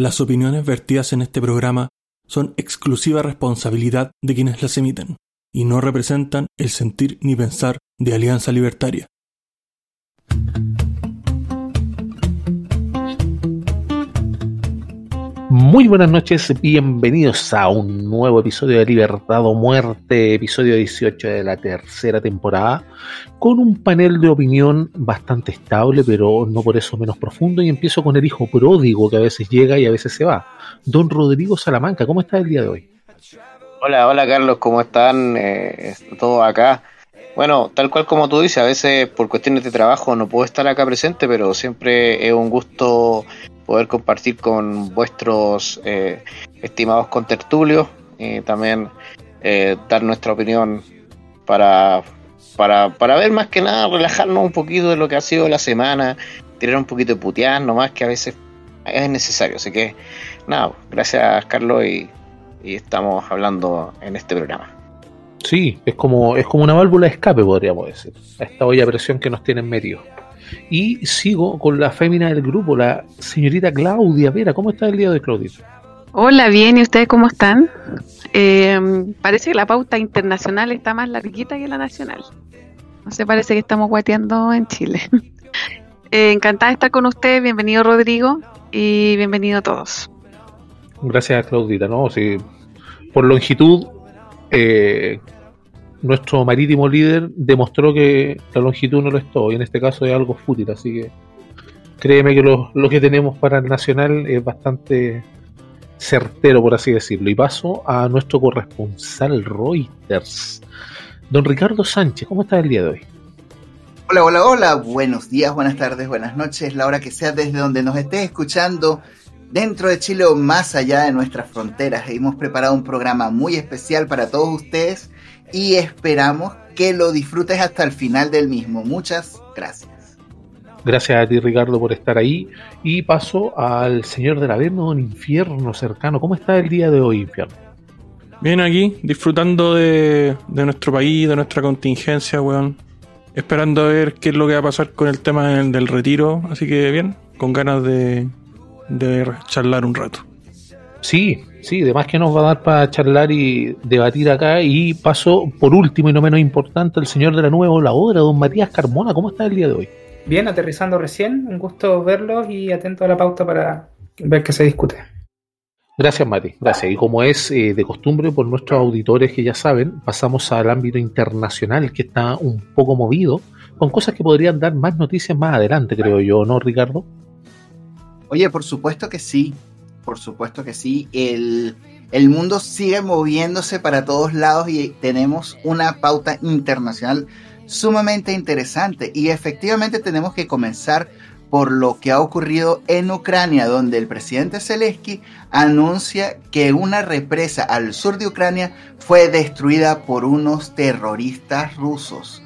Las opiniones vertidas en este programa son exclusiva responsabilidad de quienes las emiten y no representan el sentir ni pensar de Alianza Libertaria. Muy buenas noches, bienvenidos a un nuevo episodio de Libertad o Muerte, episodio 18 de la tercera temporada, con un panel de opinión bastante estable, pero no por eso menos profundo, y empiezo con el hijo pródigo que a veces llega y a veces se va. Don Rodrigo Salamanca, ¿cómo está el día de hoy? Hola, hola Carlos, ¿cómo están? Eh, todos acá. Bueno, tal cual como tú dices, a veces por cuestiones de trabajo no puedo estar acá presente, pero siempre es un gusto poder compartir con vuestros eh, estimados contertulios y también eh, dar nuestra opinión para, para, para ver más que nada, relajarnos un poquito de lo que ha sido la semana, tirar un poquito de putear nomás que a veces es necesario. Así que nada, gracias Carlos y, y estamos hablando en este programa. Sí, es como, es como una válvula de escape, podríamos decir, a esta olla a presión que nos tienen medio. Y sigo con la fémina del grupo, la señorita Claudia Vera. ¿Cómo está el día de hoy, Claudia? Hola, bien, ¿y ustedes cómo están? Eh, parece que la pauta internacional está más larguita que la nacional. No sé, parece que estamos guateando en Chile. eh, encantada de estar con ustedes, bienvenido Rodrigo y bienvenido a todos. Gracias, Claudita. ¿no? Sí, por longitud, eh, nuestro marítimo líder demostró que la longitud no lo es todo, y en este caso es algo fútil, así que créeme que lo, que tenemos para el Nacional es bastante certero, por así decirlo. Y paso a nuestro corresponsal Reuters, don Ricardo Sánchez. ¿Cómo está el día de hoy? Hola, hola, hola. Buenos días, buenas tardes, buenas noches, la hora que sea desde donde nos estés escuchando. Dentro de Chile o más allá de nuestras fronteras, hemos preparado un programa muy especial para todos ustedes y esperamos que lo disfrutes hasta el final del mismo. Muchas gracias. Gracias a ti, Ricardo, por estar ahí. Y paso al señor del Averno, un infierno cercano. ¿Cómo está el día de hoy, infierno? Bien, aquí, disfrutando de, de nuestro país, de nuestra contingencia, weón. Esperando a ver qué es lo que va a pasar con el tema del, del retiro. Así que bien, con ganas de, de charlar un rato. Sí, sí, además que nos va a dar para charlar y debatir acá. Y paso, por último y no menos importante, el señor de la nueva la obra, don Matías Carmona. ¿Cómo está el día de hoy? Bien, aterrizando recién. Un gusto verlos y atento a la pauta para ver qué se discute. Gracias, Mati. Gracias. Y como es eh, de costumbre por nuestros auditores que ya saben, pasamos al ámbito internacional que está un poco movido, con cosas que podrían dar más noticias más adelante, creo yo, ¿no, Ricardo? Oye, por supuesto que sí. Por supuesto que sí. El, el mundo sigue moviéndose para todos lados y tenemos una pauta internacional sumamente interesante. Y efectivamente tenemos que comenzar por lo que ha ocurrido en Ucrania, donde el presidente Zelensky anuncia que una represa al sur de Ucrania fue destruida por unos terroristas rusos.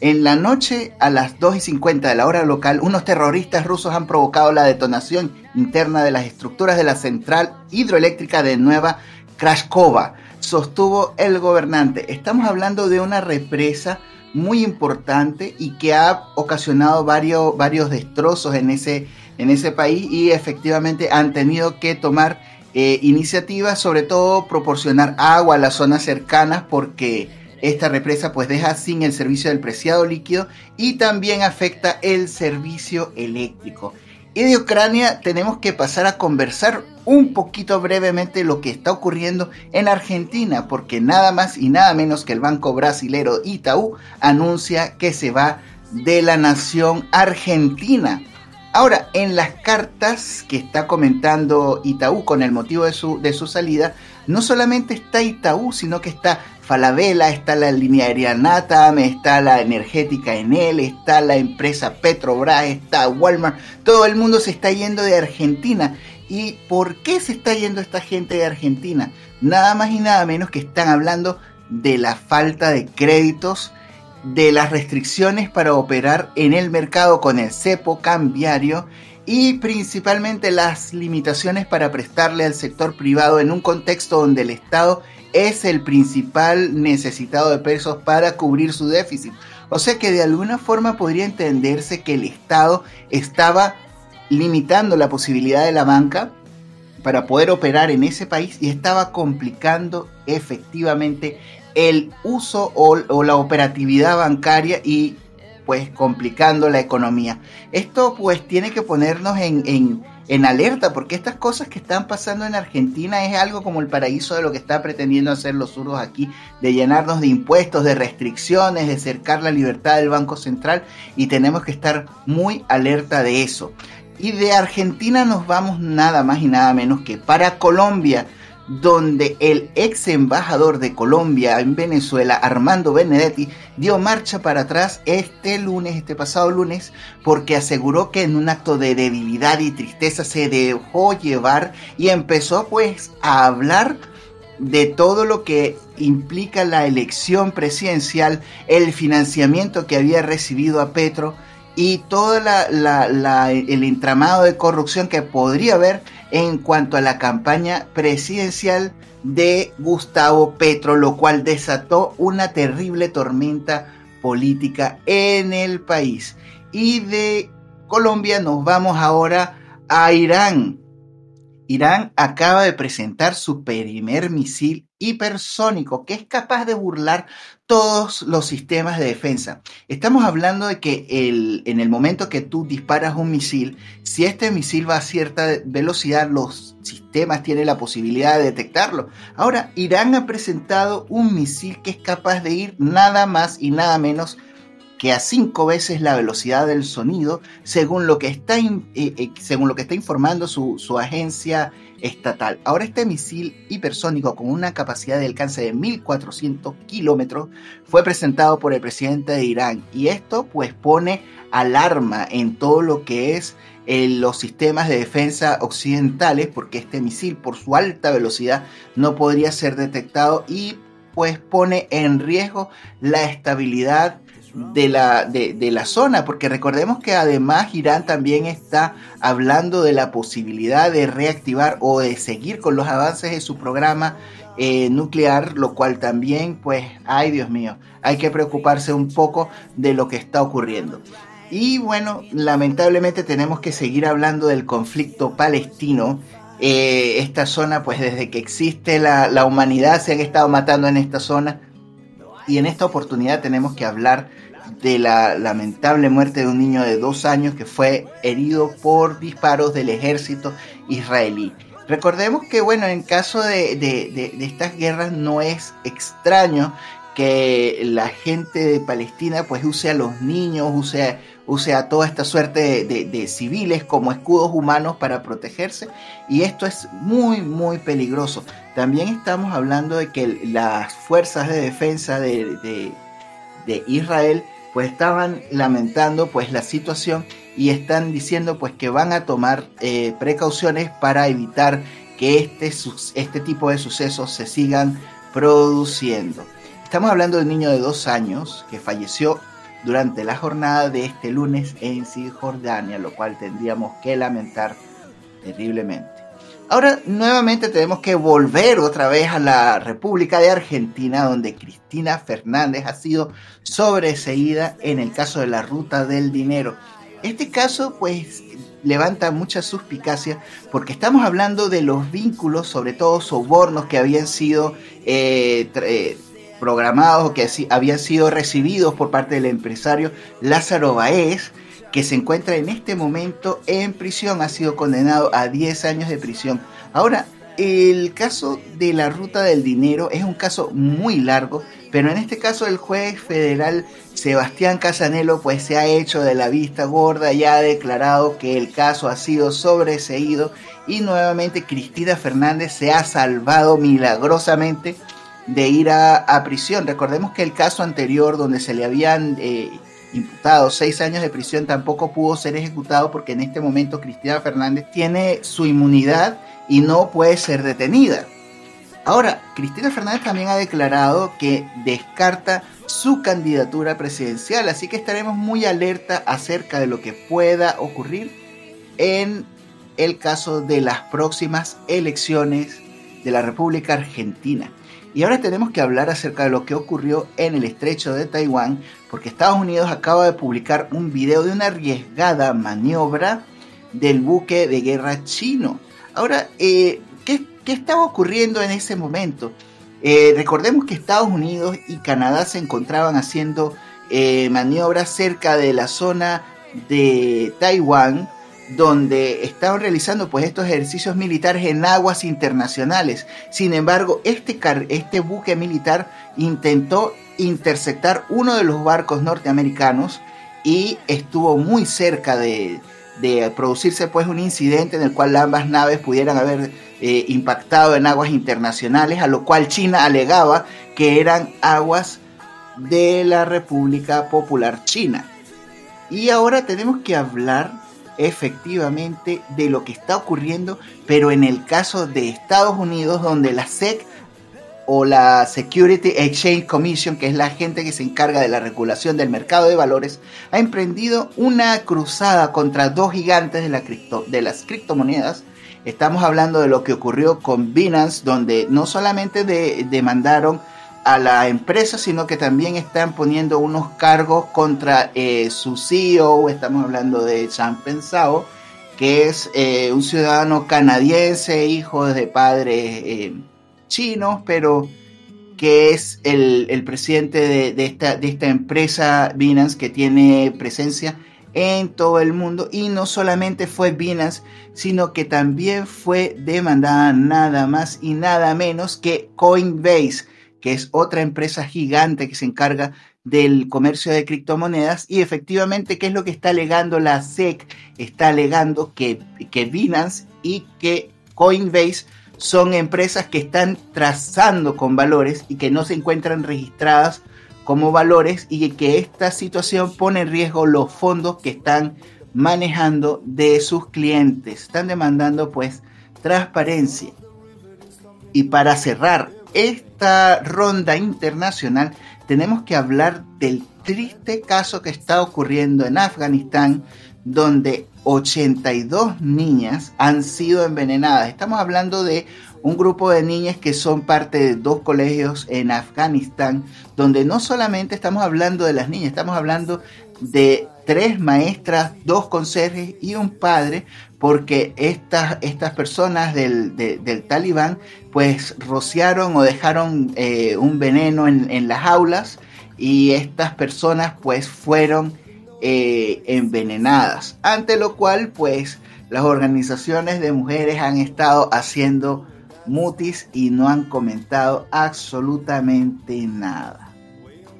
En la noche, a las 2 y 50 de la hora local, unos terroristas rusos han provocado la detonación interna de las estructuras de la central hidroeléctrica de Nueva Krashkova, sostuvo el gobernante. Estamos hablando de una represa muy importante y que ha ocasionado varios, varios destrozos en ese, en ese país y efectivamente han tenido que tomar eh, iniciativas, sobre todo proporcionar agua a las zonas cercanas porque esta represa pues deja sin el servicio del preciado líquido y también afecta el servicio eléctrico. Y de Ucrania tenemos que pasar a conversar un poquito brevemente lo que está ocurriendo en Argentina, porque nada más y nada menos que el banco brasilero Itaú anuncia que se va de la nación argentina. Ahora, en las cartas que está comentando Itaú con el motivo de su, de su salida, no solamente está Itaú, sino que está Falabella, está la línea aérea NATAM, está la energética Enel, está la empresa Petrobras, está Walmart, todo el mundo se está yendo de Argentina. ¿Y por qué se está yendo esta gente de Argentina? Nada más y nada menos que están hablando de la falta de créditos, de las restricciones para operar en el mercado con el cepo cambiario y principalmente las limitaciones para prestarle al sector privado en un contexto donde el Estado es el principal necesitado de pesos para cubrir su déficit. O sea que de alguna forma podría entenderse que el Estado estaba limitando la posibilidad de la banca para poder operar en ese país y estaba complicando efectivamente el uso o, la operatividad bancaria y pues complicando la economía. Esto pues tiene que ponernos en, en, alerta porque estas cosas que están pasando en Argentina es algo como el paraíso de lo que está pretendiendo hacer los zurdos aquí, de llenarnos de impuestos, de restricciones, de cercar la libertad del Banco Central y tenemos que estar muy alerta de eso. Y de Argentina nos vamos nada más y nada menos que para Colombia donde el ex embajador de Colombia en Venezuela, Armando Benedetti, dio marcha para atrás este lunes, este pasado lunes, porque aseguró que en un acto de debilidad y tristeza se dejó llevar y empezó pues a hablar de todo lo que implica la elección presidencial, el financiamiento que había recibido a Petro y todo el entramado de corrupción que podría haber en cuanto a la campaña presidencial de Gustavo Petro, lo cual desató una terrible tormenta política en el país. Y de Colombia nos vamos ahora a Irán. Irán acaba de presentar su primer misil hipersónico que es capaz de burlar todos los sistemas de defensa. Estamos hablando de que el, en el momento que tú disparas un misil, si este misil va a cierta velocidad, los sistemas tienen la posibilidad de detectarlo. Ahora, Irán ha presentado un misil que es capaz de ir nada más y nada menos a cinco veces la velocidad del sonido, según lo que está, eh, eh, según lo que está informando su, su agencia estatal. Ahora este misil hipersónico con una capacidad de alcance de 1400 kilómetros fue presentado por el presidente de Irán y esto pues pone alarma en todo lo que es eh, los sistemas de defensa occidentales porque este misil por su alta velocidad no podría ser detectado y pues pone en riesgo la estabilidad de la, de, la zona, porque recordemos que además Irán también está hablando de la posibilidad de reactivar o de seguir con los avances de su programa eh, nuclear, lo cual también, pues, ay Dios mío, hay que preocuparse un poco de lo que está ocurriendo. Y bueno, lamentablemente tenemos que seguir hablando del conflicto palestino. Eh, esta zona, pues desde que existe la, la humanidad se han estado matando en esta zona. Y en esta oportunidad tenemos que hablar de la lamentable muerte de un niño de dos años que fue herido por disparos del ejército israelí. Recordemos que, bueno, en caso de, estas guerras no es extraño que la gente de Palestina pues use a los niños, use, use a toda esta suerte de, civiles como escudos humanos para protegerse y esto es muy muy peligroso. También estamos hablando de que las fuerzas de defensa de, de Israel pues estaban lamentando pues la situación y están diciendo pues que van a tomar eh, precauciones para evitar que este, este tipo de sucesos se sigan produciendo. Estamos hablando de un niño de dos años que falleció durante la jornada de este lunes en Cisjordania, lo cual tendríamos que lamentar terriblemente. Ahora nuevamente tenemos que volver otra vez a la República de Argentina, donde Cristina Fernández ha sido sobreseída en el caso de la ruta del dinero. Este caso pues levanta mucha suspicacia porque estamos hablando de los vínculos, sobre todo sobornos que habían sido eh, eh, programados o que habían sido recibidos por parte del empresario Lázaro Baez que se encuentra en este momento en prisión, ha sido condenado a 10 años de prisión. Ahora, el caso de la ruta del dinero es un caso muy largo, pero en este caso el juez federal Sebastián Casanelo pues se ha hecho de la vista gorda y ha declarado que el caso ha sido sobreseído y nuevamente Cristina Fernández se ha salvado milagrosamente de ir a, prisión. Recordemos que el caso anterior donde se le habían eh, imputado seis años de prisión tampoco pudo ser ejecutado porque en este momento Cristina Fernández tiene su inmunidad y no puede ser detenida. Ahora, Cristina Fernández también ha declarado que descarta su candidatura presidencial, así que estaremos muy alerta acerca de lo que pueda ocurrir en el caso de las próximas elecciones de la República Argentina. Y ahora tenemos que hablar acerca de lo que ocurrió en el estrecho de Taiwán, porque Estados Unidos acaba de publicar un video de una arriesgada maniobra del buque de guerra chino. Ahora, eh, ¿qué, ¿qué, estaba ocurriendo en ese momento? Eh, recordemos que Estados Unidos y Canadá se encontraban haciendo eh, maniobras cerca de la zona de Taiwán, donde estaban realizando pues estos ejercicios militares en aguas internacionales. Sin embargo, este, este buque militar intentó interceptar uno de los barcos norteamericanos y estuvo muy cerca de, producirse pues un incidente en el cual ambas naves pudieran haber eh, impactado en aguas internacionales, a lo cual China alegaba que eran aguas de la República Popular China. Y ahora tenemos que hablar efectivamente de lo que está ocurriendo, pero en el caso de Estados Unidos, donde la SEC o la Security Exchange Commission, que es la gente que se encarga de la regulación del mercado de valores, ha emprendido una cruzada contra dos gigantes de, la cripto, de las criptomonedas. Estamos hablando de lo que ocurrió con Binance, donde no solamente demandaron a la empresa, sino que también están poniendo unos cargos contra eh, su CEO, estamos hablando de Chan Pensao, que es eh, un ciudadano canadiense, hijo de padres eh, chinos, pero que es el, presidente de, esta, de esta empresa Binance que tiene presencia en todo el mundo. Y no solamente fue Binance, sino que también fue demandada nada más y nada menos que Coinbase que es otra empresa gigante que se encarga del comercio de criptomonedas y efectivamente, ¿qué es lo que está alegando la SEC? Está alegando que, que Binance y que Coinbase son empresas que están trazando con valores y que no se encuentran registradas como valores y que esta situación pone en riesgo los fondos que están manejando de sus clientes. Están demandando pues transparencia. Y para cerrar esta ronda internacional tenemos que hablar del triste caso que está ocurriendo en Afganistán, donde 82 niñas han sido envenenadas. Estamos hablando de un grupo de niñas que son parte de dos colegios en Afganistán, donde no solamente estamos hablando de las niñas, estamos hablando de tres maestras, dos conserjes y un padre, porque estas, estas personas del, del talibán pues rociaron o dejaron eh, un veneno en, las aulas y estas personas pues fueron eh, envenenadas, ante lo cual pues las organizaciones de mujeres han estado haciendo mutis y no han comentado absolutamente nada.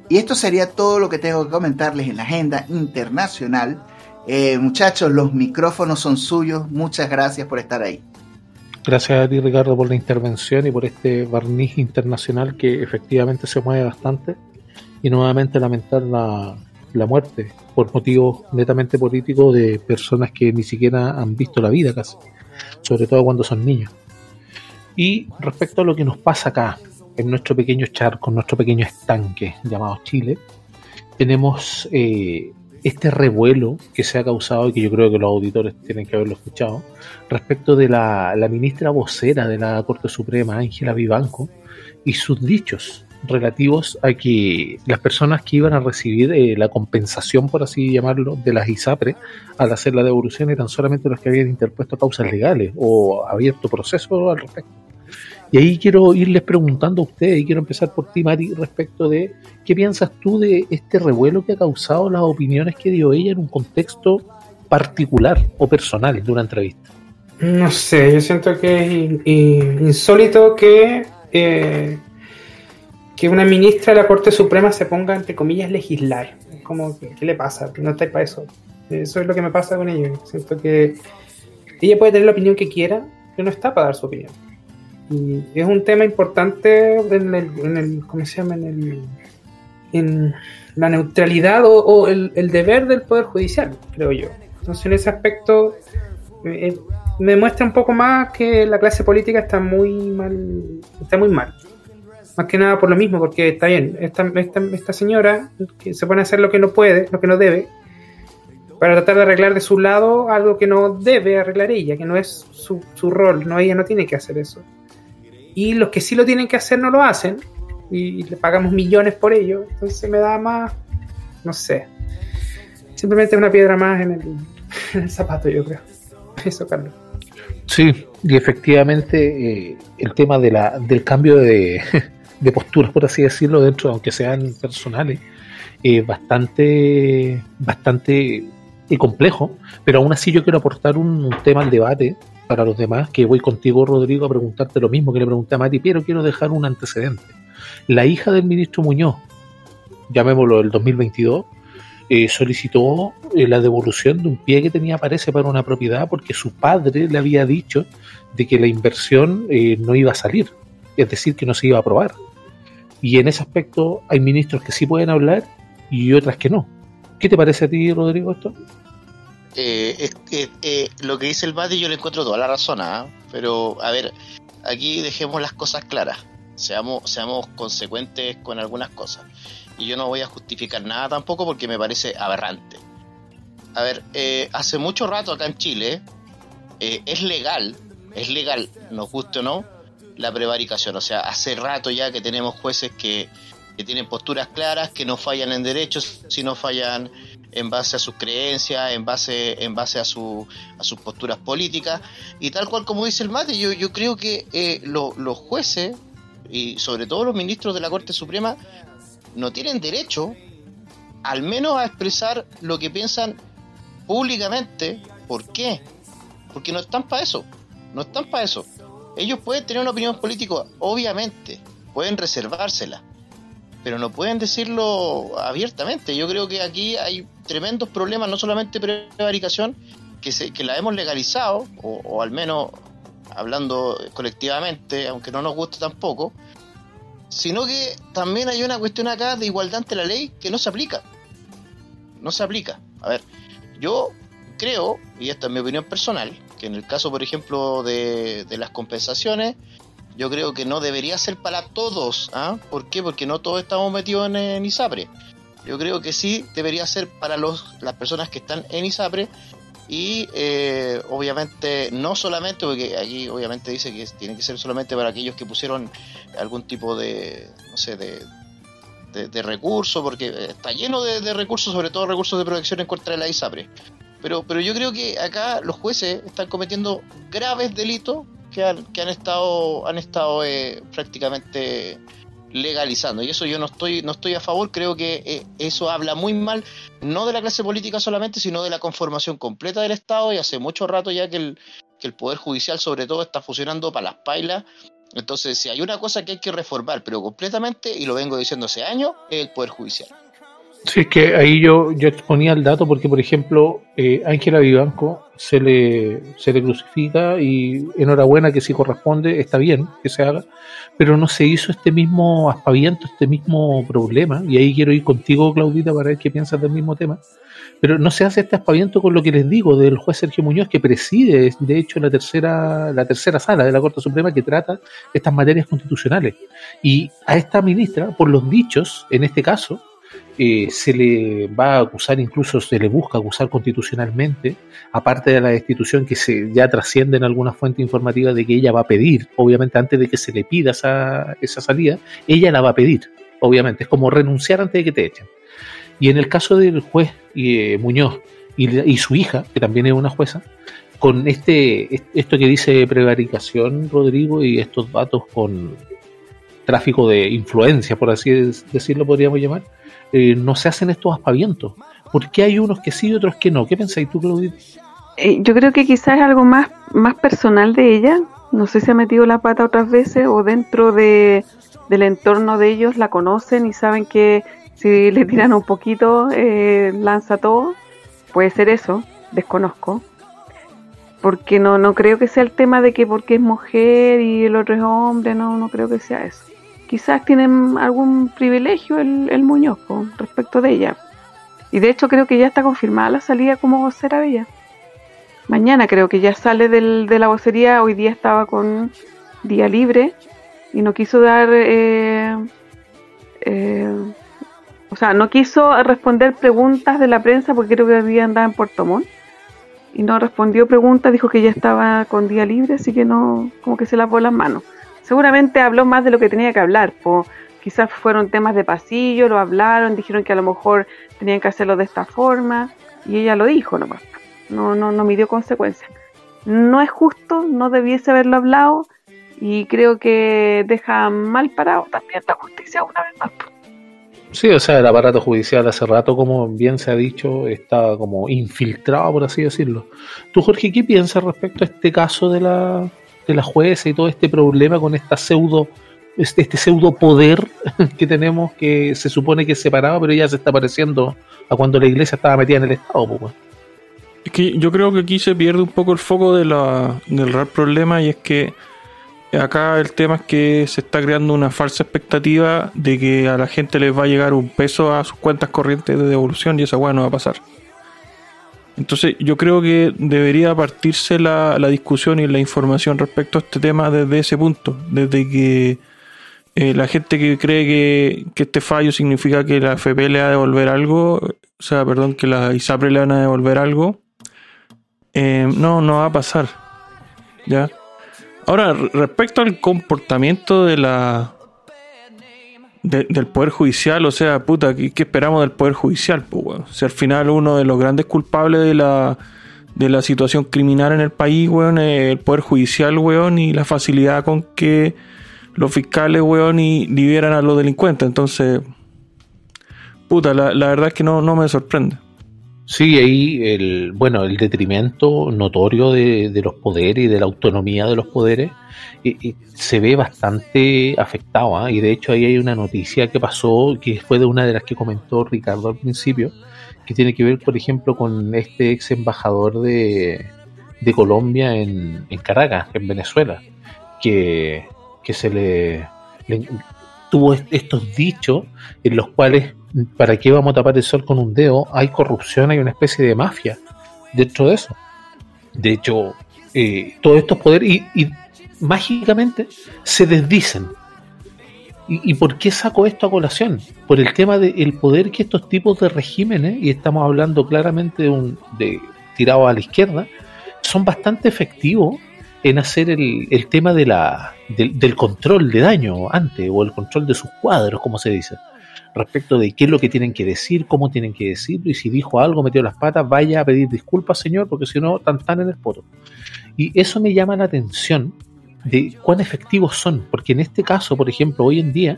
Y esto sería todo lo que tengo que comentarles en la agenda internacional. Eh, muchachos, los micrófonos son suyos. Muchas gracias por estar ahí. Gracias a ti, Ricardo, por la intervención y por este barniz internacional que efectivamente se mueve bastante. Y nuevamente lamentar la, la muerte por motivos netamente políticos de personas que ni siquiera han visto la vida casi, sobre todo cuando son niños. Y respecto a lo que nos pasa acá, en nuestro pequeño charco, en nuestro pequeño estanque llamado Chile, tenemos eh, este revuelo que se ha causado y que yo creo que los auditores tienen que haberlo escuchado respecto de la, ministra vocera de la Corte Suprema, Ángela Vivanco, y sus dichos relativos a que las personas que iban a recibir eh, la compensación, por así llamarlo, de las ISAPRE al hacer la devolución eran solamente los que habían interpuesto causas legales o abierto procesos al respecto. Y ahí quiero irles preguntando a ustedes, y quiero empezar por ti, Mari, respecto de qué piensas tú de este revuelo que ha causado las opiniones que dio ella en un contexto particular o personal de una entrevista. No sé, yo siento que es insólito que, eh, que una ministra de la Corte Suprema se ponga, entre comillas, legislar. Como, ¿qué le pasa? No está para eso. Eso es lo que me pasa con ella. Siento que ella puede tener la opinión que quiera, pero no está para dar su opinión. Y es un tema importante en el, en el ¿cómo se llama? En, el, en la neutralidad o, el, deber del Poder Judicial, creo yo. Entonces, en ese aspecto, eh, me muestra un poco más que la clase política está muy mal. Está muy mal. Más que nada por lo mismo, porque está bien, esta, esta, esta señora se pone a hacer lo que no puede, lo que no debe, para tratar de arreglar de su lado algo que no debe arreglar ella, que no es su, su rol, no ella no tiene que hacer eso y los que sí lo tienen que hacer no lo hacen y le pagamos millones por ello, entonces me da más, no sé, simplemente una piedra más en el, zapato, yo creo. Eso, Carlos. Sí, y efectivamente eh, el tema de la, del cambio de, posturas, por así decirlo, dentro, aunque sean personales, es bastante, bastante eh, complejo, pero aún así yo quiero aportar un tema al debate para los demás, que voy contigo, Rodrigo, a preguntarte lo mismo que le pregunté a Mati, pero quiero dejar un antecedente. La hija del ministro Muñoz, llamémoslo el 2022, eh, solicitó eh, la devolución de un pie que tenía, parece, para una propiedad porque su padre le había dicho de que la inversión eh, no iba a salir, es decir, que no se iba a aprobar. Y en ese aspecto hay ministros que sí pueden hablar y otras que no. ¿Qué te parece a ti, Rodrigo, esto? Eh, que, eh, lo que dice el Bati yo le encuentro toda la razón, ¿ah? pero a ver, aquí dejemos las cosas claras, seamos, seamos consecuentes con algunas cosas. Y yo no voy a justificar nada tampoco porque me parece aberrante. A ver, eh, hace mucho rato acá en Chile eh, es legal, es legal, nos guste o no, la prevaricación. O sea, hace rato ya que tenemos jueces que, que tienen posturas claras, que no fallan en derechos, sino fallan en base a sus creencias, en base, en base a, su, a sus posturas políticas. Y tal cual como dice el mate, yo, yo creo que eh, lo- los jueces, y sobre todo los ministros de la Corte Suprema, no tienen derecho al menos a expresar lo que piensan públicamente. ¿Por qué? Porque no están para eso. No están para eso. Ellos pueden tener una opinión política, obviamente, pueden reservársela, pero no pueden decirlo abiertamente. Yo creo que aquí hay tremendos problemas, no solamente prevaricación, que, se, que la hemos legalizado, o, al menos hablando colectivamente, aunque no nos guste tampoco, sino que también hay una cuestión acá de igualdad ante la ley que no se aplica. No se aplica. A ver, yo creo, y esta es mi opinión personal, que en el caso, por ejemplo, de, de las compensaciones, yo creo que no debería ser para todos. ¿ah? ¿Por qué? Porque no todos estamos metidos en, en ISAPRE. Yo creo que sí debería ser para los, las personas que están en ISAPRE y eh, obviamente no solamente, porque aquí obviamente dice que tiene que ser solamente para aquellos que pusieron algún tipo de, no sé, de, de, de recurso, porque está lleno de, de recursos, sobre todo recursos de protección en contra de la ISAPRE. Pero, pero yo creo que acá los jueces están cometiendo graves delitos que han, que han estado, han estado eh, prácticamente legalizando. Y eso yo no estoy no estoy a favor creo que eh, eso habla muy mal no de la clase política solamente sino de la conformación completa del estado y hace mucho rato ya que el, que el poder judicial sobre todo está funcionando para las pailas. Entonces si hay una cosa que hay que reformar pero completamente y lo vengo diciendo hace años es el poder judicial Sí, es que ahí yo, yo exponía el dato porque, por ejemplo, eh, Ángela Vivanco se le, se le crucifica y enhorabuena que si corresponde, está bien que se haga, pero no se hizo este mismo aspaviento, este mismo problema, y ahí quiero ir contigo, Claudita, para ver qué piensas del mismo tema, pero no se hace este aspaviento con lo que les digo del juez Sergio Muñoz, que preside, de hecho, la tercera, la tercera sala de la Corte Suprema que trata estas materias constitucionales. Y a esta ministra, por los dichos, en este caso, eh, se le va a acusar, incluso se le busca acusar constitucionalmente, aparte de la destitución que se ya trasciende en alguna fuente informativa de que ella va a pedir, obviamente antes de que se le pida esa, esa salida, ella la va a pedir, obviamente, es como renunciar antes de que te echen. Y en el caso del juez eh, Muñoz y, y su hija, que también es una jueza, con este esto que dice prevaricación, Rodrigo, y estos datos con tráfico de influencia, por así decirlo, podríamos llamar, eh, no se hacen estos aspavientos. ¿Por qué hay unos que sí y otros que no? ¿Qué pensáis tú, Claudita? Eh, yo creo que quizás es algo más, más personal de ella. No sé si ha metido la pata otras veces o dentro de, del entorno de ellos la conocen y saben que si le tiran un poquito eh, lanza todo. Puede ser eso, desconozco. Porque no, no creo que sea el tema de que porque es mujer y el otro es hombre, no, no creo que sea eso. Quizás tienen algún privilegio el, el Muñoz po, respecto de ella. Y de hecho creo que ya está confirmada la salida como vocera de ella. Mañana creo que ya sale del, de la vocería. Hoy día estaba con día libre y no quiso dar. Eh, eh, o sea, no quiso responder preguntas de la prensa porque creo que había andado en Puerto Montt. Y no respondió preguntas, dijo que ya estaba con día libre, así que no, como que se lavó las manos. Seguramente habló más de lo que tenía que hablar. po. quizás fueron temas de pasillo, lo hablaron, dijeron que a lo mejor tenían que hacerlo de esta forma y ella lo dijo nomás. No, no, no midió consecuencias. no es justo, no debiese haberlo hablado y creo que deja mal parado también la justicia una vez más. Sí, o sea, el aparato judicial hace rato, como bien se ha dicho, está como infiltrado, por así decirlo. Tú, Jorge, ¿qué piensas respecto a este caso de la, de la jueza y todo este problema con esta pseudo, este, este pseudo poder que tenemos que se supone que es separado, pero ya se está pareciendo a cuando la iglesia estaba metida en el Estado? Pues, Es que yo creo que aquí se pierde un poco el foco de la, del real problema y es que acá el tema es que se está creando una falsa expectativa de que a la gente les va a llegar un peso a sus cuentas corrientes de devolución y esa weá no va a pasar. Entonces yo creo que debería partirse la, la discusión y la información respecto a este tema desde ese punto, desde que eh, la gente que cree que, que este fallo significa que la FP le va a devolver algo, o sea, perdón, que la ISAPRE le van a devolver algo, eh, no, no va a pasar. ¿Ya? Ahora, re- respecto al comportamiento de la de- del Poder Judicial, o sea, puta, ¿qué, qué esperamos del Poder Judicial? Pues, weón? Si al final uno de los grandes culpables de la, de la situación criminal en el país, weón, es el Poder Judicial, weón, y la facilidad con que los fiscales, weón, y liberan a los delincuentes. Entonces, puta, la, la verdad es que no, no me sorprende. Sí, ahí el, bueno, el detrimento notorio de, de los poderes y de la autonomía de los poderes eh, se ve bastante afectado. ¿ah? Y de hecho ahí hay una noticia que pasó, que fue de una de las que comentó Ricardo al principio, que tiene que ver, por ejemplo, con este ex embajador de, de Colombia en, en Caracas, en Venezuela, que, que se le, tuvo est- estos dichos en los cuales ¿para qué vamos a tapar el sol con un dedo? Hay corrupción, hay una especie de mafia dentro de eso. De hecho, eh, todos estos poderes, y, mágicamente se desdicen. ¿Y, por qué saco esto a colación? Por el tema del poder que estos tipos de regímenes, y estamos hablando claramente de un de tirado a la izquierda, son bastante efectivos en hacer el, tema del control de daño antes, o el control de sus cuadros, como se dice respecto de qué es lo que tienen que decir, cómo tienen que decirlo, y si dijo algo, metió las patas, vaya a pedir disculpas, señor, porque si no, tan tan en el poto. Y eso me llama la atención de cuán efectivos son, porque en este caso, por ejemplo, hoy en día,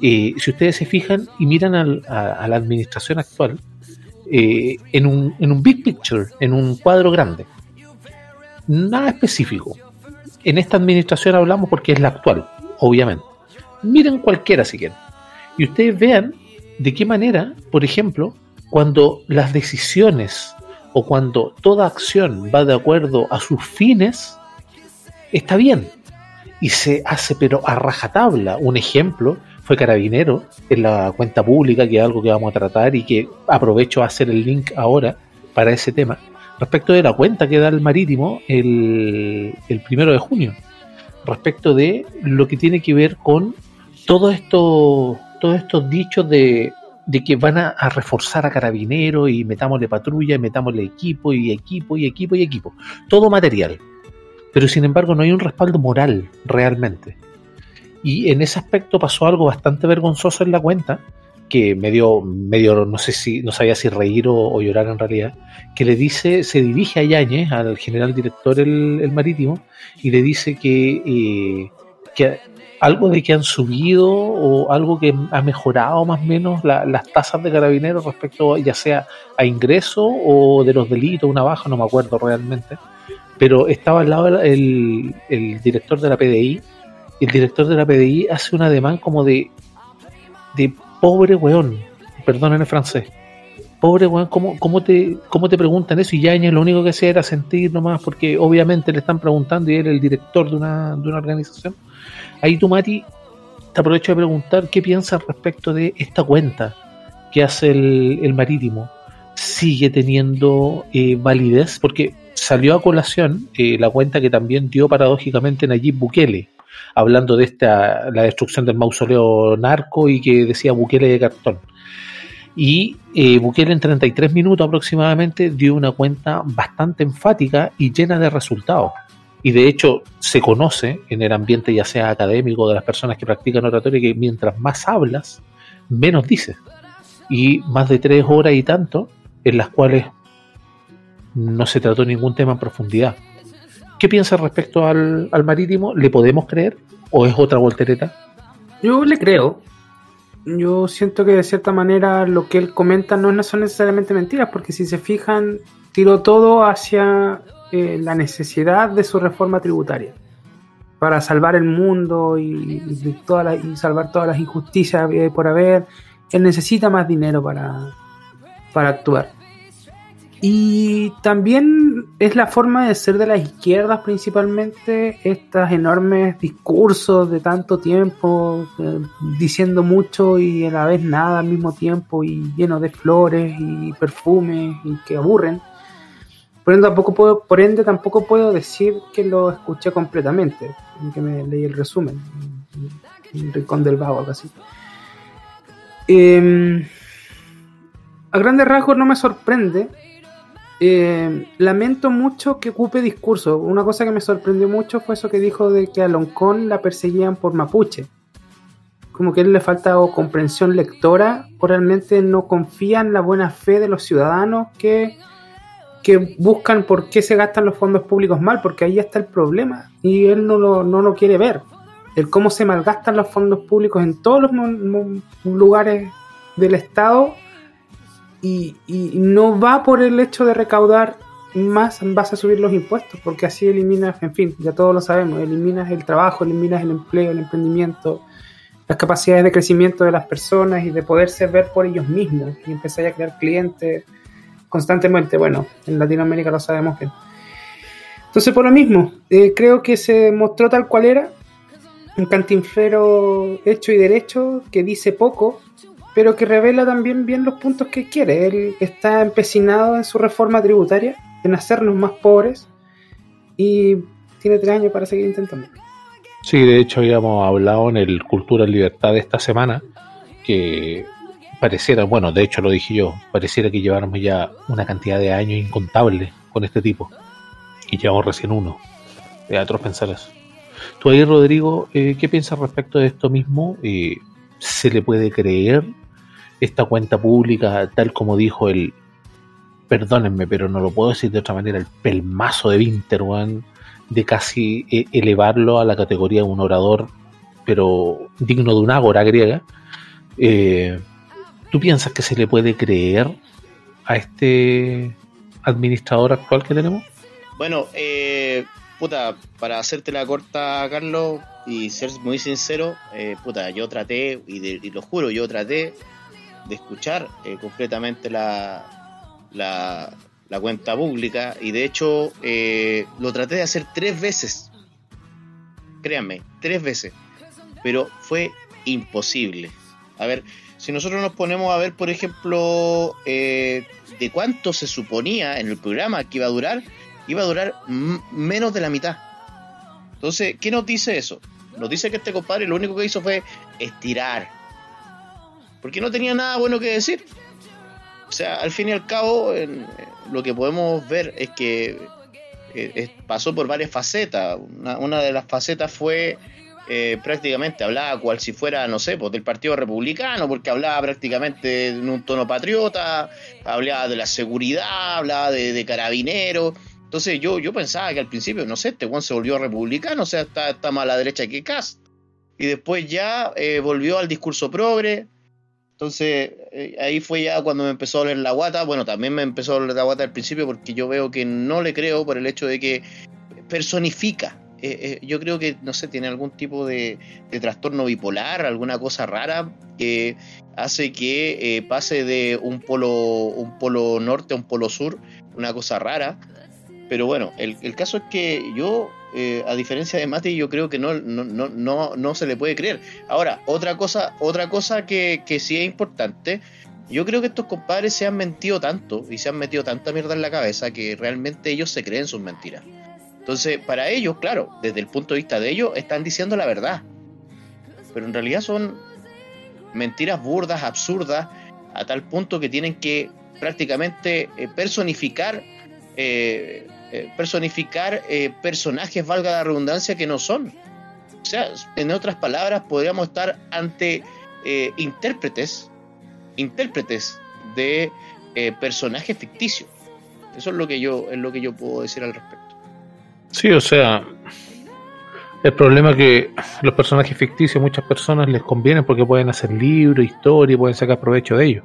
eh, si ustedes se fijan y miran a la administración actual, eh, en, un, en un big picture, en un cuadro grande, nada específico. En esta administración hablamos porque es la actual, obviamente. Miren cualquiera si quieren y ustedes vean de qué manera, por ejemplo, cuando las decisiones o cuando toda acción va de acuerdo a sus fines, está bien. Y se hace pero a rajatabla. Un ejemplo fue Carabinero en la cuenta pública, que es algo que vamos a tratar y que aprovecho a hacer el link ahora para ese tema. Respecto de la cuenta que da el marítimo el, el primero de junio. Respecto de lo que tiene que ver con todo esto, todos estos dichos de, de que van a, reforzar a carabineros y metámosle patrulla y metámosle equipo y equipo y equipo y equipo. Todo material. Pero sin embargo no hay un respaldo moral realmente. Y en ese aspecto pasó algo bastante vergonzoso en la cuenta, que me dio, medio, no sé si, no sabía si reír o, llorar en realidad, que le dice, se dirige a Yáñez, al general director el, el marítimo, y le dice que, eh, que algo de que han subido o algo que ha mejorado más o menos la- las tasas de carabineros respecto ya sea a ingreso o de los delitos, una baja, no me acuerdo realmente, pero estaba al lado el, el director de la PDI y el director de la PDI hace un ademán como de, de pobre weón, perdonen el francés, pobre weón, ¿cómo, cómo, te, ¿cómo te preguntan eso? Y Yañez lo único que hacía era sentir nomás, porque obviamente le están preguntando y él es el director de una, de una organización. Ahí tú, Mati, te aprovecho de preguntar qué piensas respecto de esta cuenta que hace el, el marítimo. ¿Sigue teniendo eh, validez? Porque salió a colación eh, la cuenta que también dio paradójicamente Nayib Bukele, hablando de esta la destrucción del mausoleo narco y que decía Bukele de cartón. Y eh, Bukele en 33 minutos aproximadamente dio una cuenta bastante enfática y llena de resultados. Y de hecho se conoce en el ambiente ya sea académico de las personas que practican oratoria que mientras más hablas, menos dices. Y más de tres horas y tanto en las cuales no se trató ningún tema en profundidad. ¿Qué piensas respecto al, al marítimo? ¿Le podemos creer? ¿O es otra voltereta? Yo le creo. Yo siento que de cierta manera lo que él comenta no son necesariamente mentiras, porque si se fijan, tiró todo hacia eh, la necesidad de su reforma tributaria para salvar el mundo y, y, toda la- y salvar todas las injusticias y por haber. Él necesita más dinero para, para actuar. Y también es la forma de ser de las izquierdas principalmente, estos enormes discursos de tanto tiempo, eh, diciendo mucho y a la vez nada al mismo tiempo, y lleno de flores y perfumes y que aburren. Por ende, tampoco puedo, por ende, tampoco puedo decir que lo escuché completamente, que me leí el resumen, en un rincón del vago, algo. Em, a grandes rasgos no me sorprende. Eh, lamento mucho que ocupe discurso. Una cosa que me sorprendió mucho fue eso que dijo de que a Loncón la perseguían por mapuche. Como que a él le falta o comprensión lectora o realmente no confía en la buena fe de los ciudadanos que, que buscan por qué se gastan los fondos públicos mal, porque ahí está el problema y él no lo, no lo quiere ver. El cómo se malgastan los fondos públicos en todos los lugares del Estado y, y no va por el hecho de recaudar más base a subir los impuestos, porque así eliminas, en fin, ya todos lo sabemos, eliminas el trabajo, eliminas el empleo, el emprendimiento, las capacidades de crecimiento de las personas y de poderse ver por ellos mismos y empezar a crear clientes constantemente. Bueno, en Latinoamérica lo sabemos bien. Entonces, por lo mismo, eh, creo que se mostró tal cual era, un cantinflero hecho y derecho que dice poco, pero que revela también bien los puntos que quiere. Él está empecinado en su reforma tributaria, en hacernos más pobres, y tiene tres años para seguir intentando. Sí, de hecho habíamos hablado en el Cultura en Libertad de esta semana que pareciera, bueno, de hecho lo dije yo, pareciera que lleváramos ya una cantidad de años incontable con este tipo. Y llevamos recién uno. Es atroz pensar. Tú ahí, Rodrigo, eh, ¿qué piensas respecto de esto mismo? Eh, ¿Se le puede creer esta cuenta pública tal como dijo el, perdónenme, pero no lo puedo decir de otra manera, el pelmazo de Winterwan, de casi eh, elevarlo a la categoría de un orador, pero digno de una ágora griega? Eh, ¿Tú piensas que se le puede creer a este administrador actual que tenemos? Bueno, eh, puta, para hacerte la corta, Carlos, y ser muy sincero, eh, puta, yo traté, y, de- y lo juro, yo traté de escuchar eh, completamente la, la, la cuenta pública, y de hecho eh, lo traté de hacer tres veces. Créanme, tres veces. Pero fue imposible. A ver, si nosotros nos ponemos a ver, por ejemplo, eh, de cuánto se suponía en el programa que iba a durar, iba a durar menos de la mitad. Entonces, ¿qué nos dice eso? Nos dice que este compadre lo único que hizo fue estirar. Porque no tenía nada bueno que decir. O sea, al fin y al cabo, en- lo que podemos ver es que eh, pasó por varias facetas. Una, una de las facetas fue eh, prácticamente hablaba cual si fuera, no sé, pues del Partido Republicano, porque hablaba prácticamente en un tono patriota, hablaba de la seguridad, hablaba de, carabineros. Entonces yo, yo pensaba que al principio, no sé, este Juan se volvió republicano, o sea, está, está más a la derecha que Cast. Y después ya eh, volvió al discurso progre. Entonces eh, ahí fue ya cuando me empezó a doler la guata. Bueno, también me empezó a doler la guata al principio porque yo veo que no le creo por el hecho de que personifica. Eh, eh, yo creo que, no sé, tiene algún tipo de, trastorno bipolar, alguna cosa rara que hace que eh, pase de un polo, un polo norte a un polo sur, una cosa rara. Pero bueno, el, el caso es que yo, a diferencia de Mati, yo creo que no, no, no, no, no se le puede creer. Ahora, otra cosa, otra cosa que, que sí es importante, yo creo que estos compadres se han mentido tanto y se han metido tanta mierda en la cabeza que realmente ellos se creen sus mentiras. Entonces, para ellos, claro, desde el punto de vista de ellos, están diciendo la verdad. Pero en realidad son mentiras burdas, absurdas, a tal punto que tienen que prácticamente eh, personificar eh, eh, personificar eh, personajes, valga la redundancia, que no son. O sea, en otras palabras, podríamos estar ante eh, intérpretes, intérpretes de personajes ficticios. Eso es lo que yo, es lo que yo puedo decir al respecto. Sí, o sea, el problema es que los personajes ficticios muchas personas les convienen porque pueden hacer libros, historia, pueden sacar provecho de ellos.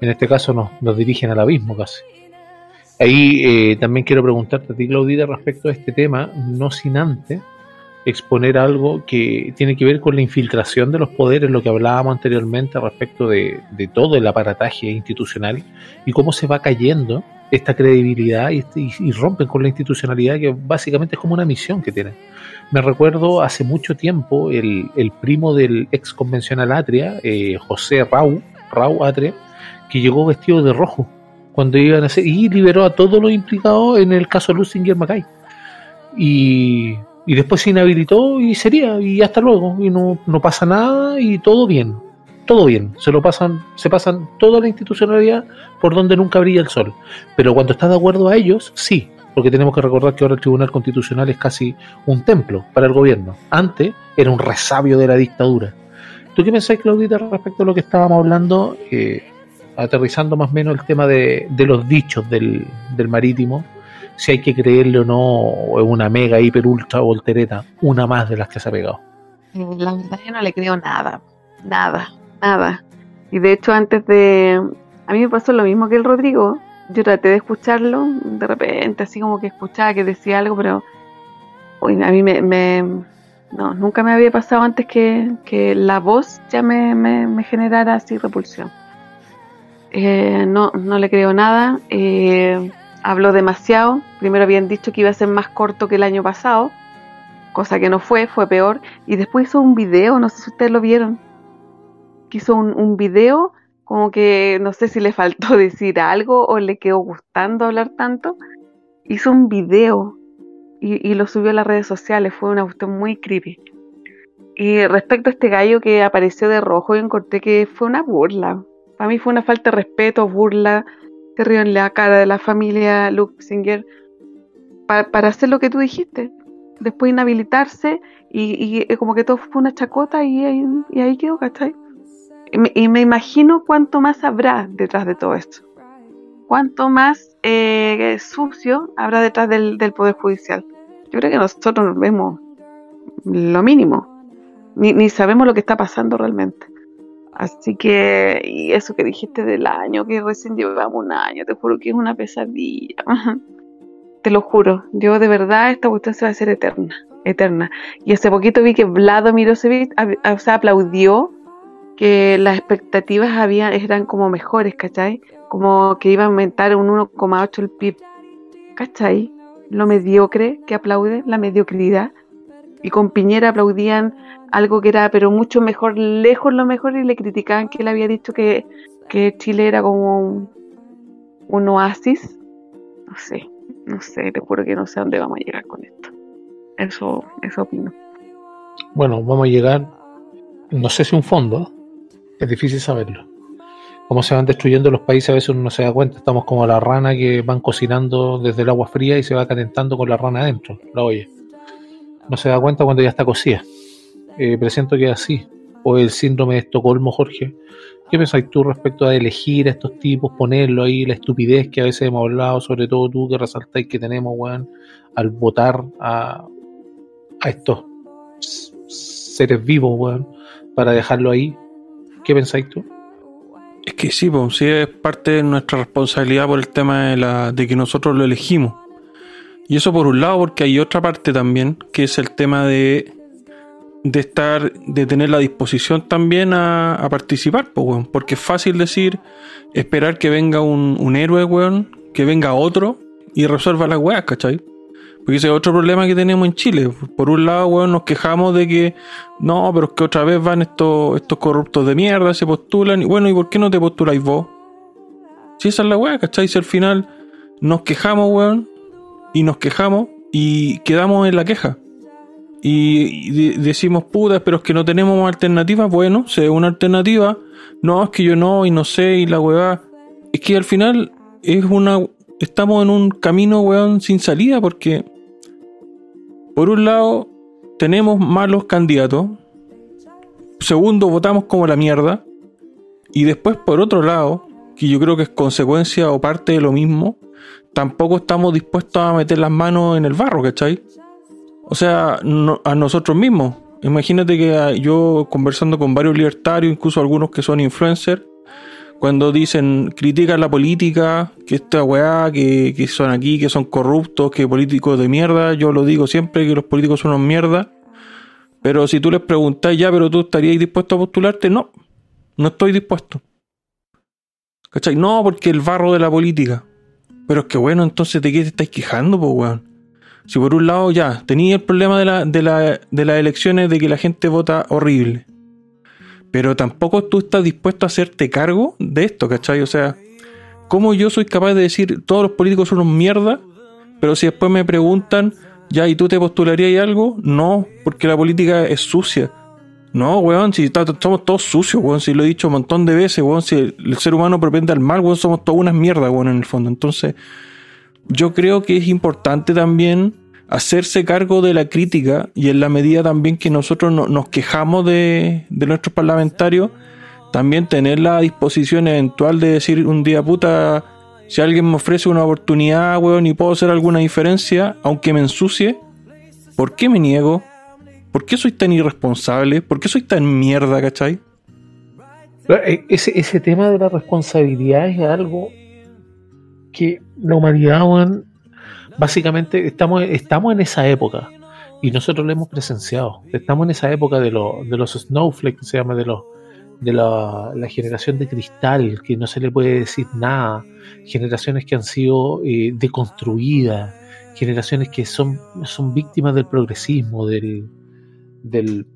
En este caso nos, nos dirigen al abismo casi. Ahí eh, también quiero preguntarte a ti, Claudita, respecto a este tema, no sin antes exponer algo que tiene que ver con la infiltración de los poderes, lo que hablábamos anteriormente respecto de, de todo el aparataje institucional y cómo se va cayendo esta credibilidad y, y, y rompen con la institucionalidad que básicamente es como una misión que tienen. Me recuerdo hace mucho tiempo el, el primo del ex convencional Atria, eh, José Rau, Rau Atria, que llegó vestido de rojo cuando iban a hacer y liberó a todos los implicados en el caso Lusinger Mackay. Y, y después se inhabilitó y sería, y hasta luego, y no, no pasa nada y todo bien, todo bien, se lo pasan, se pasan toda la institucionalidad por donde nunca brilla el sol. Pero cuando está de acuerdo a ellos, sí, porque tenemos que recordar que ahora el Tribunal Constitucional es casi un templo para el gobierno. Antes era un resabio de la dictadura. ¿Tú qué pensáis, Claudita, respecto a lo que estábamos hablando? Eh, aterrizando más o menos el tema de, de los dichos del, del, marítimo, si hay que creerle o no, o es una mega, hiper, ultra voltereta, una más de las que se ha pegado. La verdad yo no le creo nada, nada, nada. Y de hecho antes de... A mí me pasó lo mismo que el Rodrigo. Yo traté de escucharlo, de repente así como que escuchaba que decía algo, pero a mí me, me, no, nunca me había pasado antes que, que la voz ya me, me, me generara así repulsión. Eh, no, no le creo nada. Eh, habló demasiado. Primero habían dicho que iba a ser más corto que el año pasado, cosa que no fue, fue peor. Y después hizo un video, no sé si ustedes lo vieron. Hizo un, un video como que no sé si le faltó decir algo o le quedó gustando hablar tanto. Hizo un video y, y lo subió a las redes sociales. Fue una cuestión muy creepy. Y respecto a este gallo que apareció de rojo, yo encontré que fue una burla. Para mí fue una falta de respeto, burla, que río en la cara de la familia Luxinger para, para hacer lo que tú dijiste. Después inhabilitarse y, y, como que todo fue una chacota y, y ahí quedó, ¿cachai? Y me, imagino cuánto más habrá detrás de todo esto. Cuánto más eh, sucio habrá detrás del, Poder Judicial. Yo creo que nosotros nos vemos lo mínimo. Ni, sabemos lo que está pasando realmente. Así que, y eso que dijiste del año, que recién llevamos un año, te juro que es una pesadilla. te lo juro, yo de verdad esta cuestión se va a hacer eterna, eterna. Y hace poquito vi que Vlado Mirosevic o aplaudió que las expectativas habían, eran como mejores, ¿cachai? Como que iba a aumentar un 1,8 el PIB. ¿Cachai? Lo mediocre que aplaude, la mediocridad. Y con Piñera aplaudían algo que era pero mucho mejor, lejos lo mejor, y le criticaban que él había dicho que, que Chile era como un, un, oasis. No sé, no sé, te juro que no sé a dónde vamos a llegar con esto. Eso, eso opino. Bueno, vamos a llegar, no sé si un fondo, es difícil saberlo. Cómo se van destruyendo los países, a veces uno no se da cuenta. Estamos como la rana que van cocinando desde el agua fría y se va calentando con la rana adentro, la olla. No se da cuenta cuando ya está cocida eh, presiento que es así, o el síndrome de Estocolmo, Jorge. ¿Qué pensáis tú respecto a elegir a estos tipos, ponerlo ahí, la estupidez que a veces hemos hablado, sobre todo tú que resaltáis que tenemos, weón, al votar a, a estos seres vivos, weón, para dejarlo ahí? ¿Qué pensáis tú? Es que sí, pues, sí es parte de nuestra responsabilidad por el tema de, la, de que nosotros lo elegimos. Y eso por un lado, porque hay otra parte también, que es el tema de de estar, de tener la disposición también a, a participar, pues, weón. Porque es fácil decir, esperar que venga un, un héroe, weón, que venga otro y resuelva las weas, ¿cachai? Porque ese es otro problema que tenemos en Chile. Por un lado, weón, nos quejamos de que, no, pero es que otra vez van estos, estos corruptos de mierda, se postulan, y bueno, ¿y por qué no te postuláis vos? Si esa es la wea, ¿cachai? Si al final nos quejamos, weón, y nos quejamos y quedamos en la queja y, decimos, putas, pero es que no tenemos alternativa, bueno, se una alternativa, no, es que yo no, y no sé, y la weá, es que al final es una, estamos en un camino, weón, sin salida, porque por un lado tenemos malos candidatos, segundo, votamos como la mierda, y después por otro lado, que yo creo que es consecuencia o parte de lo mismo, tampoco estamos dispuestos a meter las manos en el barro, ¿cachai? O sea, a nosotros mismos. Imagínate que ah, yo conversando con varios libertarios, incluso algunos que son influencers, cuando dicen, critican la política, que esta weá, que, que son aquí, que son corruptos, que políticos de mierda, yo lo digo siempre que los políticos son unos mierda. Pero si tú les preguntas ya, pero tú estarías dispuesto a postularte, no, no estoy dispuesto. ¿Cachai? No, porque el barro de la política. Pero es que bueno, entonces de qué te estáis quejando, pues weón. Si por un lado ya tenía el problema de, la, de, la, de las elecciones de que la gente vota horrible. Pero tampoco tú estás dispuesto a hacerte cargo de esto, ¿cachai? O sea, ¿cómo yo soy capaz de decir todos los políticos son unos mierda? Pero si después me preguntan, ya, ¿y tú te postularías algo? No, porque la política es sucia. No, weón, si somos todos sucios, weón, si lo he dicho un montón de veces, weón, si el, el ser humano propende al mal, weón, somos todas unas mierdas, weón, en el fondo. Entonces, yo creo que es importante también hacerse cargo de la crítica y en la medida también que nosotros no- nos quejamos de, de nuestros parlamentarios, también tener la disposición eventual de decir un día, puta, si alguien me ofrece una oportunidad, weón, y puedo hacer alguna diferencia, aunque me ensucie, ¿por qué me niego? ¿Por qué soy tan irresponsable? ¿Por qué soy tan mierda, cachai? Eh, Ese, ese tema de la responsabilidad es algo que la humanidad, básicamente estamos, estamos en esa época y nosotros lo hemos presenciado. Estamos en esa época de, de los snowflakes, que se llama de, los de la, la generación de cristal, que no se le puede decir nada, generaciones que han sido eh, deconstruidas, generaciones que son, son víctimas del progresismo, del, del,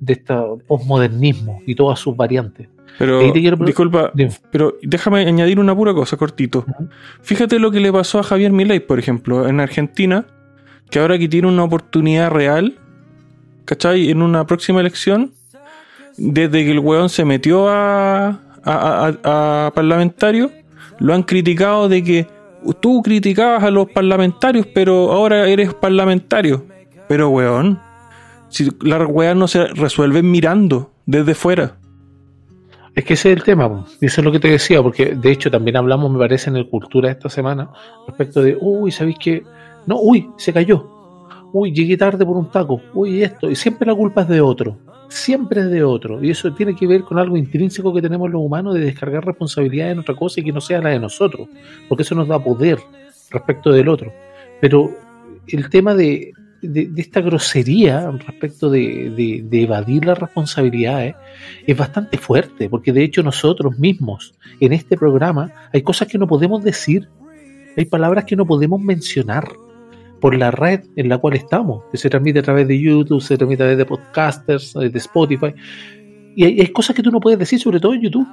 de este posmodernismo y todas sus variantes. Pero, disculpa, Dime. pero déjame añadir una pura cosa, cortito. Fíjate lo que le pasó a Javier Milei, por ejemplo, en Argentina, que ahora que tiene una oportunidad real, ¿cachai? En una próxima elección, desde que el weón se metió a, a, a- a parlamentario, lo han criticado de que tú criticabas a los parlamentarios, pero ahora eres parlamentario. Pero weón, si las weas no se resuelven mirando desde fuera. Es que ese es el tema, y eso es lo que te decía, porque de hecho también hablamos, me parece, en el Cultura esta semana, respecto de, uy, ¿sabéis qué? No, uy, se cayó. Uy, llegué tarde por un taco. Uy, esto. Y siempre la culpa es de otro. Siempre es de otro. Y eso tiene que ver con algo intrínseco que tenemos los humanos de descargar responsabilidad en otra cosa y que no sea la de nosotros. Porque eso nos da poder respecto del otro. Pero el tema de, de, esta grosería respecto de, de- evadir las responsabilidades es bastante fuerte, porque de hecho nosotros mismos en este programa hay cosas que no podemos decir, hay palabras que no podemos mencionar por la red en la cual estamos, que se transmite a través de YouTube, se transmite a través de podcasters, eh, de Spotify, y hay cosas que tú no puedes decir, sobre todo en YouTube.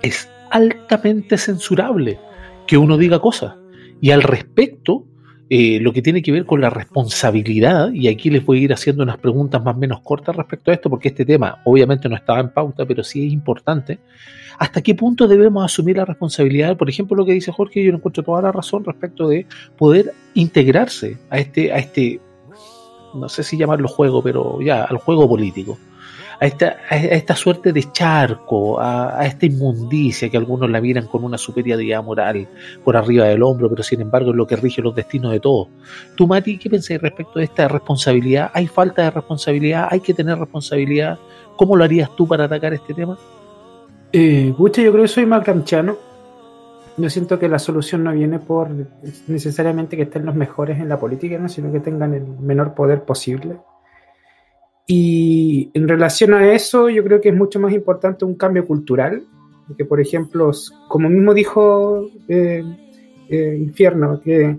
Es altamente censurable que uno diga cosas. Y al respecto, eh, lo que tiene que ver con la responsabilidad, y aquí les voy a ir haciendo unas preguntas más o menos cortas respecto a esto, porque este tema obviamente no estaba en pauta, pero sí es importante. ¿Hasta qué punto debemos asumir la responsabilidad? Por ejemplo, lo que dice Jorge, yo encuentro toda la razón respecto de poder integrarse a este, a este, no sé si llamarlo juego, pero ya, al juego político. A esta, a esta suerte de charco, a, a esta inmundicia que algunos la miran con una superioridad moral por arriba del hombro, pero sin embargo es lo que rige los destinos de todos. Tú, Mati, ¿qué pensáis respecto de esta responsabilidad? ¿Hay falta de responsabilidad? ¿Hay que tener responsabilidad? ¿Cómo lo harías tú para atacar este tema? Eh, yo creo que soy más gramsciano. Yo siento que la solución no viene por necesariamente que estén los mejores en la política, ¿no? sino que tengan el menor poder posible. Y en relación a eso, yo creo que es mucho más importante un cambio cultural, que por ejemplo, como mismo dijo eh, eh, Infierno, que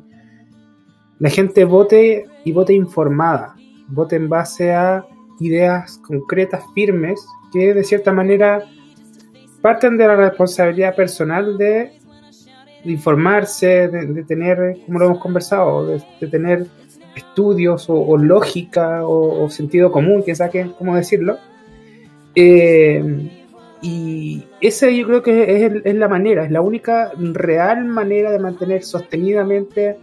la gente vote y vote informada, vote en base a ideas concretas, firmes, que de cierta manera parten de la responsabilidad personal de, informarse, de, de tener, como lo hemos conversado, de tener estudios o, lógica o, sentido común, que saquen, ¿cómo decirlo? Eh, y esa yo creo que es, la manera, es la única real manera de mantener sostenidamente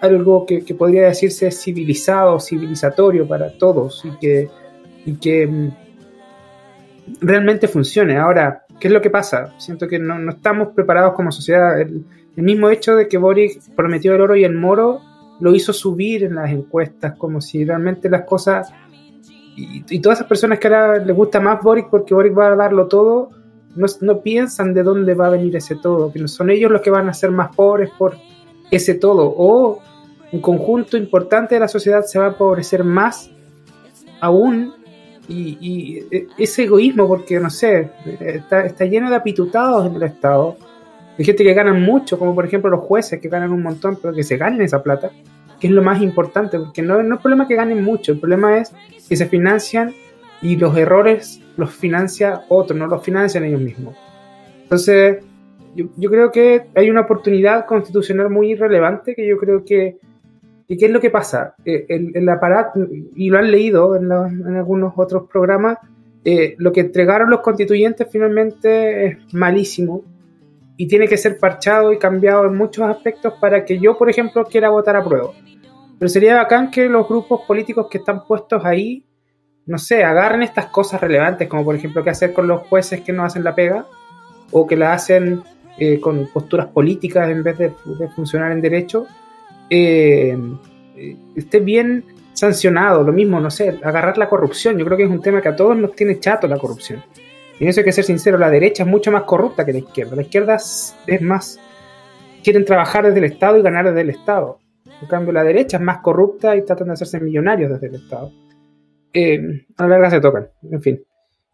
algo que, que podría decirse civilizado, civilizatorio para todos y que, y que mm, realmente funcione. Ahora, ¿qué es lo que pasa? Siento que no, no estamos preparados como sociedad. El, el mismo hecho de que Boric prometió el oro y el moro lo hizo subir en las encuestas, como si realmente las cosas... Y, todas esas personas que ahora les gusta más Boric porque Boric va a darlo todo, no, no piensan de dónde va a venir ese todo, que no son ellos los que van a ser más pobres por ese todo, o un conjunto importante de la sociedad se va a empobrecer más aún y, y e- ese egoísmo, porque no sé, está, está lleno de apitutados en el Estado, de gente que ganan mucho, como por ejemplo los jueces que ganan un montón, pero que se ganen esa plata, que es lo más importante, porque no, no es problema que ganen mucho, el problema es que se financian y los errores los financia otro, no los financian ellos mismos. Entonces, yo, yo creo que hay una oportunidad constitucional muy relevante que yo creo que ¿Y qué es lo que pasa? Eh, el, el aparato, y lo han leído en algunos otros programas, eh, lo que entregaron los constituyentes finalmente es malísimo y tiene que ser parchado y cambiado en muchos aspectos para que yo, por ejemplo, quiera votar a prueba. Pero sería bacán que los grupos políticos que están puestos ahí, no sé, agarren estas cosas relevantes, como por ejemplo qué hacer con los jueces que no hacen la pega, o que la hacen eh, con posturas políticas en vez de, funcionar en derecho, eh, eh, esté bien sancionado. Lo mismo, no sé, agarrar la corrupción. Yo creo que es un tema que a todos nos tiene chato la corrupción. Y en eso hay que ser sincero, la derecha es mucho más corrupta que la izquierda. La izquierda es, es más, quieren trabajar desde el Estado y ganar desde el Estado. En cambio, la derecha es más corrupta y tratan de hacerse millonarios desde el Estado. Eh, a la larga se tocan, en fin.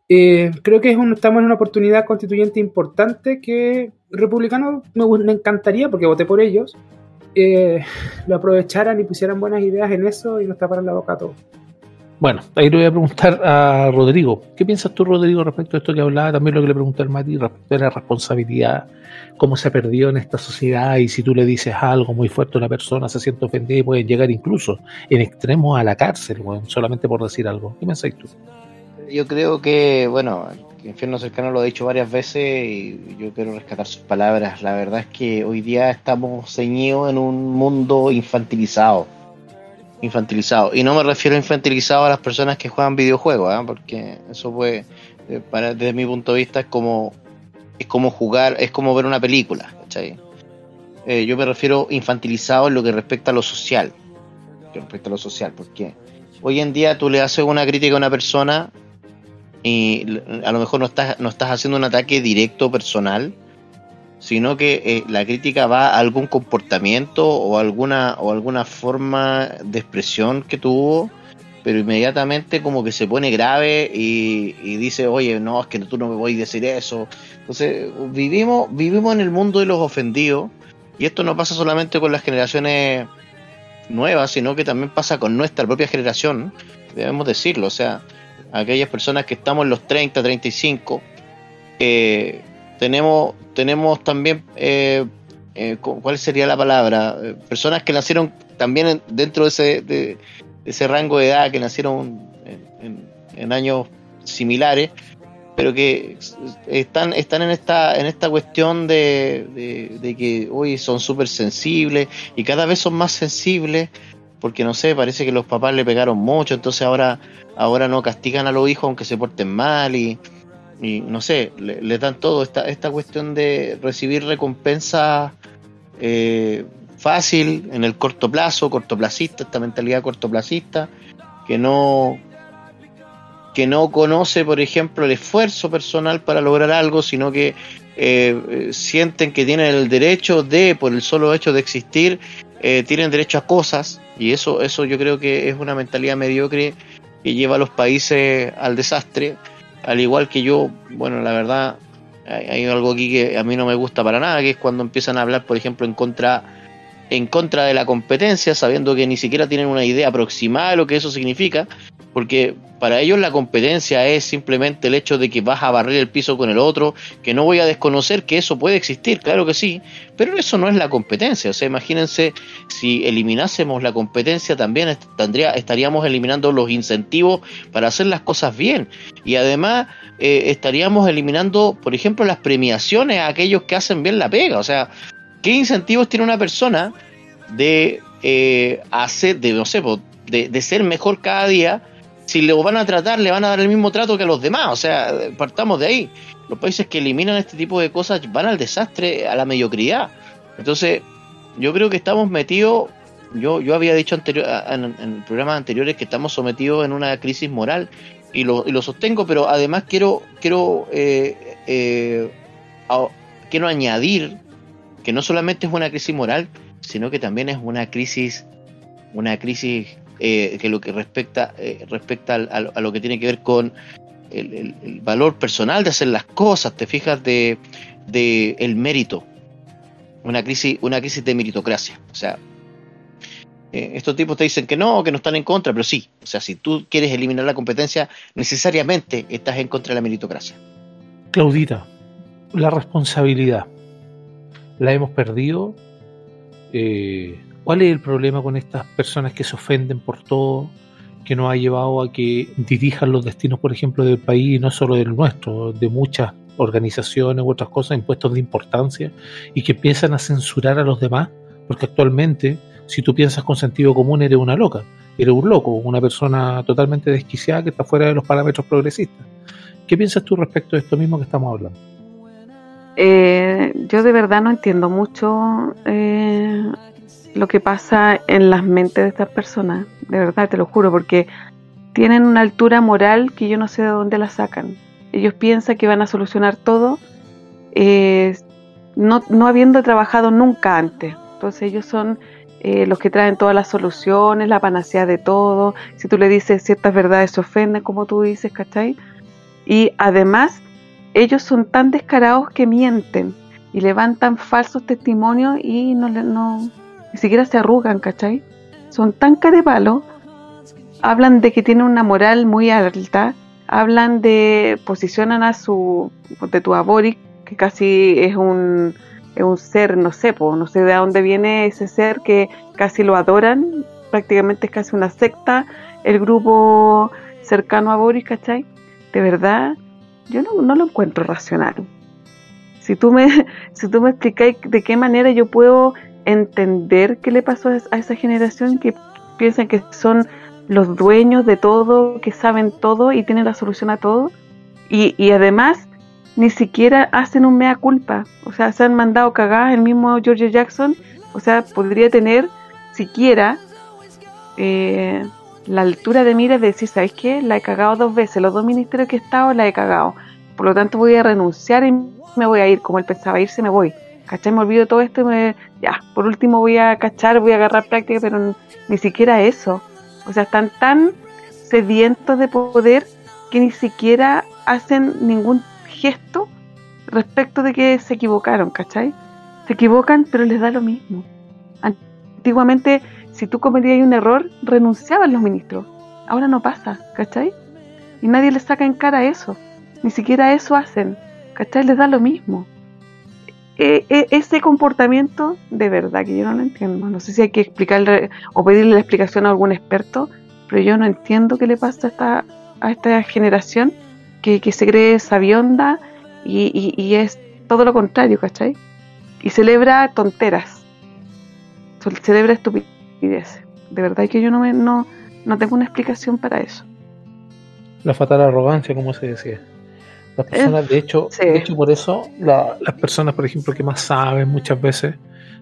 Eh, creo que es un- estamos en una oportunidad constituyente importante que republicanos me, me encantaría, porque voté por ellos, eh, lo aprovecharan y pusieran buenas ideas en eso y nos taparan la boca a todos. Bueno, ahí le voy a preguntar a Rodrigo. ¿Qué piensas tú, Rodrigo, respecto a esto que hablaba? También lo que le pregunté al Mati, respecto a la responsabilidad, cómo se perdió en esta sociedad y si tú le dices algo muy fuerte a una persona, se siente ofendida y pueden llegar incluso en extremos a la cárcel, weón, solamente por decir algo. ¿Qué pensáis tú? Yo creo que, bueno, Infierno Cercano lo ha dicho varias veces y yo quiero rescatar sus palabras. La verdad es que hoy día estamos ceñidos en un mundo infantilizado. Infantilizado. Y no me refiero a infantilizado a las personas que juegan videojuegos, ¿ah? porque eso puede, eh, para, desde mi punto de vista, es como, es como jugar, es como ver una película. Eh, yo me refiero infantilizado en lo que respecta a lo social. Que respecta a lo social, porque hoy en día tú le haces una crítica a una persona y a lo mejor no estás, no estás haciendo un ataque directo personal, sino que eh, la crítica va a algún comportamiento o alguna, o alguna forma de expresión que tuvo, pero inmediatamente como que se pone grave y, y dice, oye, no, es que tú no me voy a decir eso. Entonces, vivimos, vivimos en el mundo de los ofendidos, y esto no pasa solamente con las generaciones nuevas, sino que también pasa con nuestra propia generación, debemos decirlo, o sea, aquellas personas que estamos en los 30, 35, eh, tenemos, tenemos también, eh, eh, cu- ¿cuál sería la palabra? Eh, personas que nacieron también en- dentro de ese, de, ese rango de edad, que nacieron en, años similares, pero que están, están en esta, en esta cuestión de, de, de que hoy son súper sensibles y cada vez son más sensibles porque no sé, parece que los papás le pegaron mucho, entonces ahora, ahora no castigan a los hijos aunque se porten mal y, y no sé, le, dan todo esta, esta cuestión de recibir recompensa eh, fácil en el corto plazo, cortoplacista, esta mentalidad cortoplacista, que no que no conoce, por ejemplo, el esfuerzo personal para lograr algo, sino que eh, sienten que tienen el derecho de, por el solo hecho de existir, eh, tienen derecho a cosas, y eso, eso yo creo que es una mentalidad mediocre que lleva a los países al desastre, al igual que yo, bueno, la verdad, hay, algo aquí que a mí no me gusta para nada, que es cuando empiezan a hablar, por ejemplo, en contra en contra de la competencia, sabiendo que ni siquiera tienen una idea aproximada de lo que eso significa, porque para ellos la competencia es simplemente el hecho de que vas a barrer el piso con el otro, que no voy a desconocer que eso puede existir, claro que sí, pero eso no es la competencia, o sea, imagínense si eliminásemos la competencia también tendría, estaríamos eliminando los incentivos para hacer las cosas bien. Y además eh, estaríamos eliminando, por ejemplo, las premiaciones a aquellos que hacen bien la pega, o sea, ¿qué incentivos tiene una persona de eh, hacer, de no sé, de, de ser mejor cada día si lo van a tratar, le van a dar el mismo trato que a los demás. O sea, partamos de ahí. Los países que eliminan este tipo de cosas van al desastre, a la mediocridad. Entonces, yo creo que estamos metidos, yo, yo había dicho anterior, en, programas anteriores que estamos sometidos en una crisis moral y lo, y lo sostengo, pero además quiero, quiero, eh, eh, quiero añadir que no solamente es una crisis moral, sino que también es una crisis, una crisis eh, que lo que respecta, eh, respecta al- a, lo que tiene que ver con el valor personal de hacer las cosas, te fijas de, de el mérito, una crisis, una crisis de meritocracia, o sea. eh, estos tipos te dicen que no, que no están en contra, pero sí. O sea, si tú quieres eliminar la competencia, necesariamente estás en contra de la meritocracia. Claudita, la responsabilidad. La hemos perdido. Eh, ¿Cuál es el problema con estas personas que se ofenden por todo? Que nos ha llevado a que dirijan los destinos, por ejemplo, del país y no solo del nuestro, de muchas organizaciones u otras cosas en puestos de importancia y que empiezan a censurar a los demás, porque actualmente, si tú piensas con sentido común, eres una loca, eres un loco, una persona totalmente desquiciada que está fuera de los parámetros progresistas. ¿Qué piensas tú respecto de esto mismo que estamos hablando? Eh, yo de verdad no entiendo mucho eh, lo que pasa en las mentes de estas personas, de verdad te lo juro, porque tienen una altura moral que yo no sé de dónde la sacan. Ellos piensan que van a solucionar todo, eh, no, no habiendo trabajado nunca antes. Entonces ellos son eh, los que traen todas las soluciones, la panacea de todo. Si tú le dices ciertas verdades se ofenden, como tú dices, ¿cachai? Y además ellos son tan descarados que mienten y levantan falsos testimonios y no, no ni siquiera se arrugan, ¿cachai? Son tan carepalos, hablan de que tienen una moral muy alta, hablan de, posicionan a su, de tu Boric, que casi es un, es un ser, no sé, po, no sé de dónde viene ese ser que casi lo adoran, prácticamente es casi una secta, el grupo cercano a Boris, ¿cachai? De verdad, yo no, no lo encuentro racional. Si tú me, si tú me explicáis de qué manera yo puedo entender qué le pasó a es- a esa generación que piensan que son los dueños de todo, que saben todo y tienen la solución a todo, y, además ni siquiera hacen un mea culpa, o sea, se han mandado cagadas el mismo George Jackson, o sea, podría tener siquiera eh, la altura de mira de decir, ¿sabéis qué? La he cagado dos veces, los dos ministerios que he estado la he cagado. Por lo tanto voy a renunciar y me voy a ir, como él pensaba irse, me voy. ¿Cachai? Me olvido todo esto y me, ya, por último voy a cachar, voy a agarrar práctica, pero ni siquiera eso. O sea, están tan sedientos de poder que ni siquiera hacen ningún gesto respecto de que se equivocaron, ¿cachai? Se equivocan, pero les da lo mismo. Antiguamente, si tú cometías un error, renunciaban los ministros. Ahora no pasa, ¿cachai? Y nadie les saca en cara eso. Ni siquiera eso hacen, ¿cachai? Les da lo mismo. E- e- ese comportamiento, de verdad que yo no lo entiendo. No sé si hay que explicarle o pedirle la explicación a algún experto, pero yo no entiendo qué le pasa a esta, a esta generación que, que se cree sabionda y, y- y es todo lo contrario, ¿cachai? Y celebra tonteras, celebra estupideces. De verdad que yo no, me, no, no tengo una explicación para eso. La fatal arrogancia, como se decía. Las personas, de hecho, sí. de hecho por eso la- las personas, por ejemplo, que más saben muchas veces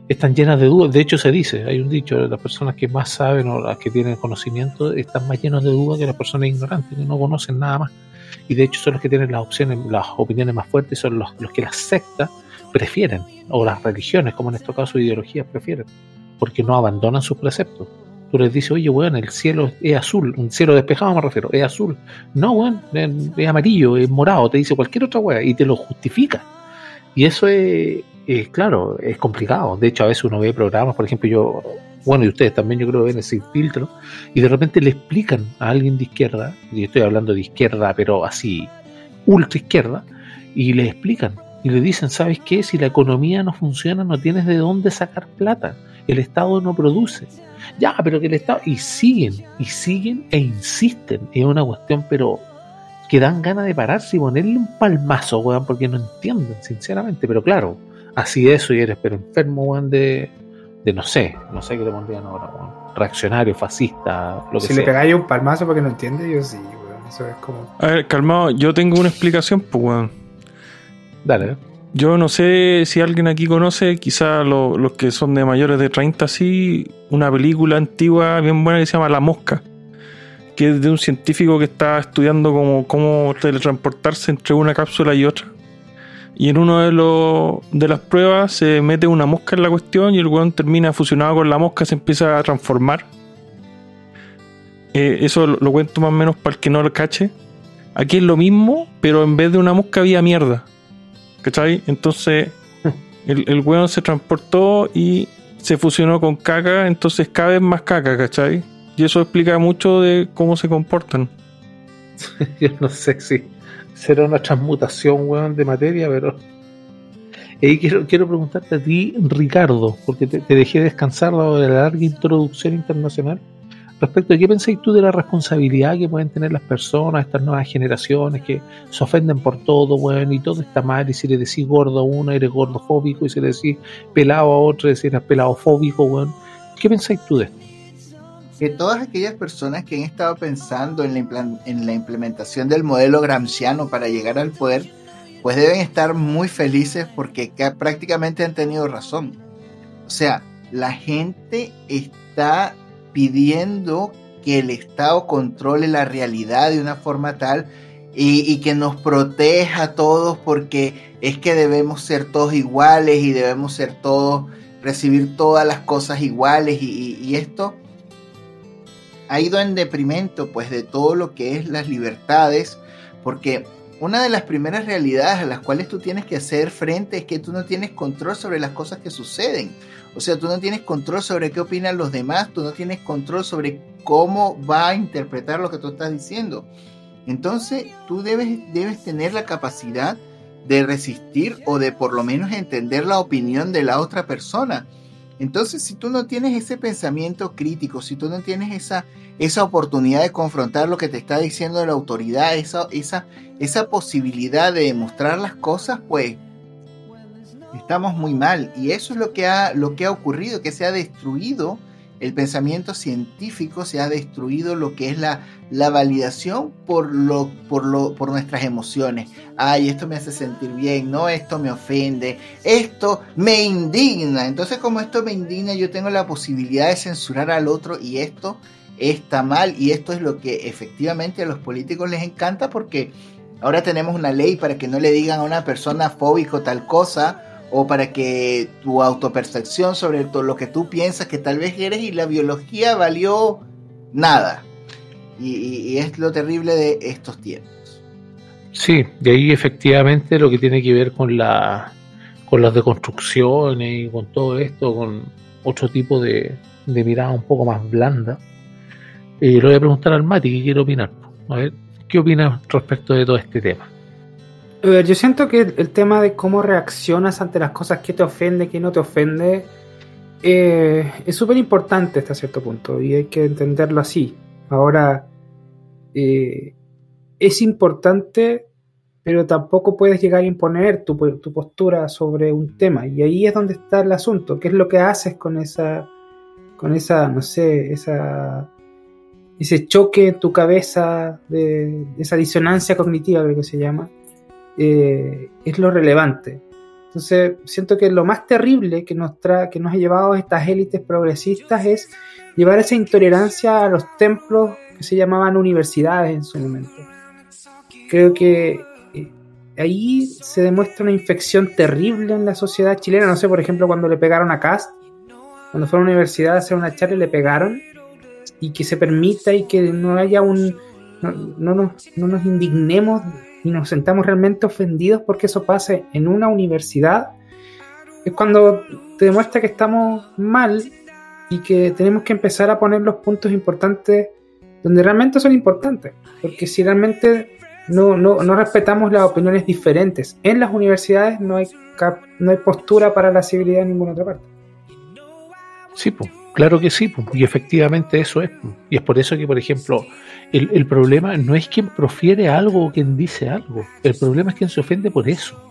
están llenas de dudas. De hecho, se dice, hay un dicho, las personas que más saben o las que tienen conocimiento están más llenas de dudas que las personas ignorantes, que no conocen nada más. Y de hecho son los que tienen las opciones, las opiniones más fuertes, son los, los que las sectas prefieren, o las religiones, como en este caso ideologías prefieren, porque no abandonan sus preceptos. Les dices, oye, weón, el cielo es azul, un cielo despejado me refiero, es azul. No, weón, es, amarillo, es morado, te dice cualquier otra weá y te lo justifica. Y eso es, claro, es complicado. De hecho, a veces uno ve programas, por ejemplo, yo, bueno, y ustedes también, yo creo ven sin filtro, y de repente le explican a alguien de izquierda, y estoy hablando de izquierda, pero así, ultra izquierda, y le explican, y le dicen, ¿sabes qué? Si la economía no funciona, no tienes de dónde sacar plata. El Estado no produce. Ya, pero que el Estado. Y siguen, y siguen e insisten. Es una cuestión, pero que dan ganas de pararse y ponerle un palmazo, weón, porque no entienden, sinceramente. Pero claro, así es, y eres pero enfermo, weón, de, de no sé, no sé qué le pondrían ahora, weón. Reaccionario, fascista, lo que Si sea. le pegáis un palmazo porque no entiende, yo sí, weón. Eso es como. A ver, calmado, yo tengo una explicación, pues, weón. Dale, ¿eh? Yo no sé si alguien aquí conoce, quizá lo- los que son de mayores de 30, sí, una película antigua bien buena que se llama La Mosca, que es de un científico que está estudiando cómo, teletransportarse entre una cápsula y otra. Y en los, de las pruebas se mete una mosca en la cuestión y el weón termina fusionado con la mosca, se empieza a transformar. Eh, eso lo, lo cuento más o menos para el que no lo cache. Aquí es lo mismo, pero en vez de una mosca había mierda. ¿Cachai? Entonces el, el se transportó y se fusionó con caca, entonces cada vez más caca, ¿cachai? Y eso explica mucho de cómo se comportan. Yo no sé si será una transmutación, weón, de materia, pero. Y quiero, quiero preguntarte a ti, Ricardo, porque te, dejé descansar de la larga introducción internacional. Respecto a qué pensáis tú de la responsabilidad que pueden tener las personas, estas nuevas generaciones que se ofenden por todo, weón, y todo está mal, y si le decís gordo a uno, eres gordofóbico, y si le decís pelado a otro, eres peladofóbico, weón. ¿Qué pensáis tú de esto? que todas aquellas personas que han estado pensando en la, en la implementación del modelo gramsciano para llegar al poder, pues deben estar muy felices porque ca- prácticamente han tenido razón. O sea, la gente está pidiendo que el Estado controle la realidad de una forma tal y, que nos proteja a todos porque es que debemos ser todos iguales y debemos ser todos, recibir todas las cosas iguales y, y- y esto ha ido en deprimento pues de todo lo que es las libertades, porque una de las primeras realidades a las cuales tú tienes que hacer frente es que tú no tienes control sobre las cosas que suceden. O sea, tú no tienes control sobre qué opinan los demás, tú no tienes control sobre cómo va a interpretar lo que tú estás diciendo. Entonces, tú debes, debes tener la capacidad de resistir o de por lo menos entender la opinión de la otra persona. Entonces, si tú no tienes ese pensamiento crítico, si tú no tienes esa, esa oportunidad de confrontar lo que te está diciendo la autoridad, esa, esa, esa posibilidad de demostrar las cosas, pues estamos muy mal. Y eso es lo que ha, lo que ha ocurrido, que se ha destruido el pensamiento científico, se ha destruido lo que es la, la validación por, lo, por, lo, por nuestras emociones. Ay, esto me hace sentir bien, no, esto me ofende, esto me indigna. Entonces, como esto me indigna, yo tengo la posibilidad de censurar al otro y esto está mal y esto es lo que efectivamente a los políticos les encanta porque ahora tenemos una ley para que no le digan a una persona fóbico tal cosa o para que tu autopercepción sobre todo lo que tú piensas que tal vez eres y la biología valió nada. Y, es lo terrible de estos tiempos. Sí, de ahí efectivamente lo que tiene que ver con la con las deconstrucciones y con todo esto, con otro tipo de, de mirada un poco más blanda. Y le voy a preguntar al Mati qué quiere opinar. A ver, ¿qué opinas respecto de todo este tema? Yo siento que el, tema de cómo reaccionas ante las cosas que te ofende, que no te ofende, eh, es súper importante hasta cierto punto y hay que entenderlo así. Ahora, eh, es importante, pero tampoco puedes llegar a imponer tu, tu postura sobre un tema y ahí es donde está el asunto. ¿Qué es lo que haces con esa, con esa, no sé, esa ese choque en tu cabeza, de, esa disonancia cognitiva, creo que se llama, eh, es lo relevante. Entonces, siento que lo más terrible que nos, tra que nos ha llevado estas élites progresistas es llevar esa intolerancia a los templos que se llamaban universidades en su momento. Creo que eh, ahí se demuestra una infección terrible en la sociedad chilena. No sé, por ejemplo, cuando le pegaron a Cast, cuando fue a la universidad a hacer una charla le pegaron, y que se permita y que no haya un. No, no no nos indignemos y nos sentamos realmente ofendidos porque eso pase en una universidad, es cuando te demuestra que estamos mal y que tenemos que empezar a poner los puntos importantes donde realmente son importantes. Porque si realmente no, no, no respetamos las opiniones diferentes en las universidades, no hay, cap- no hay postura para la civilidad en ninguna otra parte. Sí, pues, claro que sí, pues, y efectivamente eso es. pues. Y es por eso que, por ejemplo, el, el problema no es quien profiere algo o quien dice algo, el problema es quien se ofende por eso.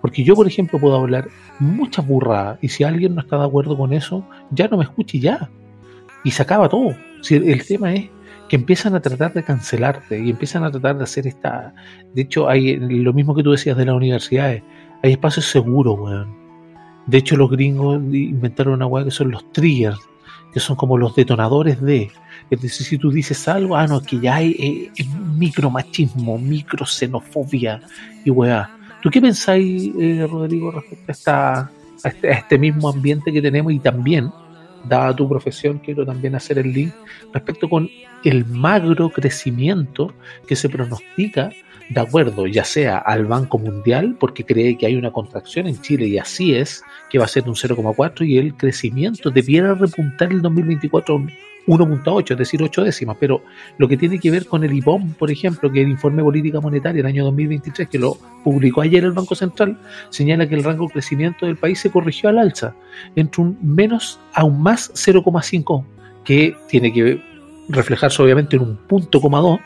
Porque yo, por ejemplo, puedo hablar muchas burradas y si alguien no está de acuerdo con eso, ya no me escuche ya. Y se acaba todo. Si el tema es que empiezan a tratar de cancelarte y empiezan a tratar de hacer esta... De hecho, hay lo mismo que tú decías de las universidades, hay espacios seguros, weón. De hecho, los gringos inventaron una weá que son los triggers, que son como los detonadores de... Es decir, si tú dices algo, ah, no, que ya hay eh, micromachismo, microxenofobia y weá. ¿Tú qué pensáis, eh, Rodrigo, respecto a, esta, este, a este mismo ambiente que tenemos y también dada tu profesión, quiero también hacer el link respecto con el magro crecimiento que se pronostica de acuerdo ya sea al Banco Mundial porque cree que hay una contracción en Chile y así es, que va a ser un 0,4 y el crecimiento debiera repuntar el 2024 1.8, es decir, 8 décimas, pero lo que tiene que ver con el IPOM, por ejemplo, que el informe política monetaria del año 2023, que lo publicó ayer el Banco Central, señala que el rango de crecimiento del país se corrigió al alza, entre un menos a un más 0,5, que tiene que reflejarse obviamente en un punto coma 2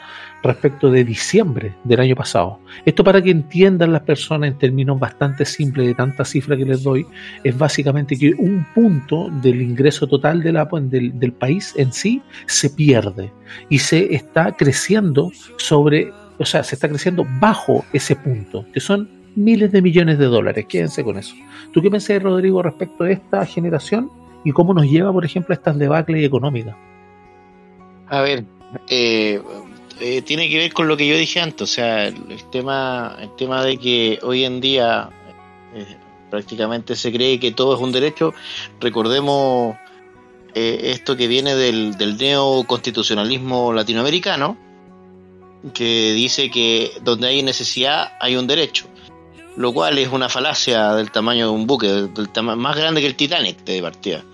respecto de diciembre del año pasado. Esto para que entiendan las personas en términos bastante simples de tanta cifra que les doy, es básicamente que un punto del ingreso total del país en sí se pierde y se está creciendo sobre, o sea, se está creciendo bajo ese punto, que son miles de millones de dólares. Quédense con eso. ¿Tú qué pensás, Rodrigo, respecto a esta generación y cómo nos lleva, por ejemplo, a estas debacles económicas? A ver, eh, eh, tiene que ver con lo que yo dije antes, o sea, el, tema, el tema de que hoy en día eh, prácticamente se cree que todo es un derecho. Recordemos eh, esto que viene del, neoconstitucionalismo latinoamericano, que dice que donde hay necesidad hay un derecho, lo cual es una falacia del tamaño de un buque, del tamaño más grande que el Titanic de partida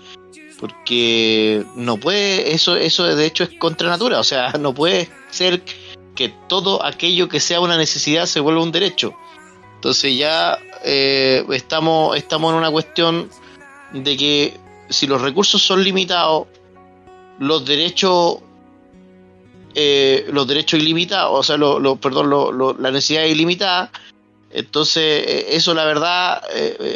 porque no puede, eso, eso de hecho es contra natura, o sea, no puede ser que todo aquello que sea una necesidad se vuelva un derecho. Entonces ya eh, estamos, estamos en una cuestión de que si los recursos son limitados, los derechos, eh, los derechos ilimitados, o sea, lo, lo, perdón, la necesidad es ilimitada, entonces, eh, eso la verdad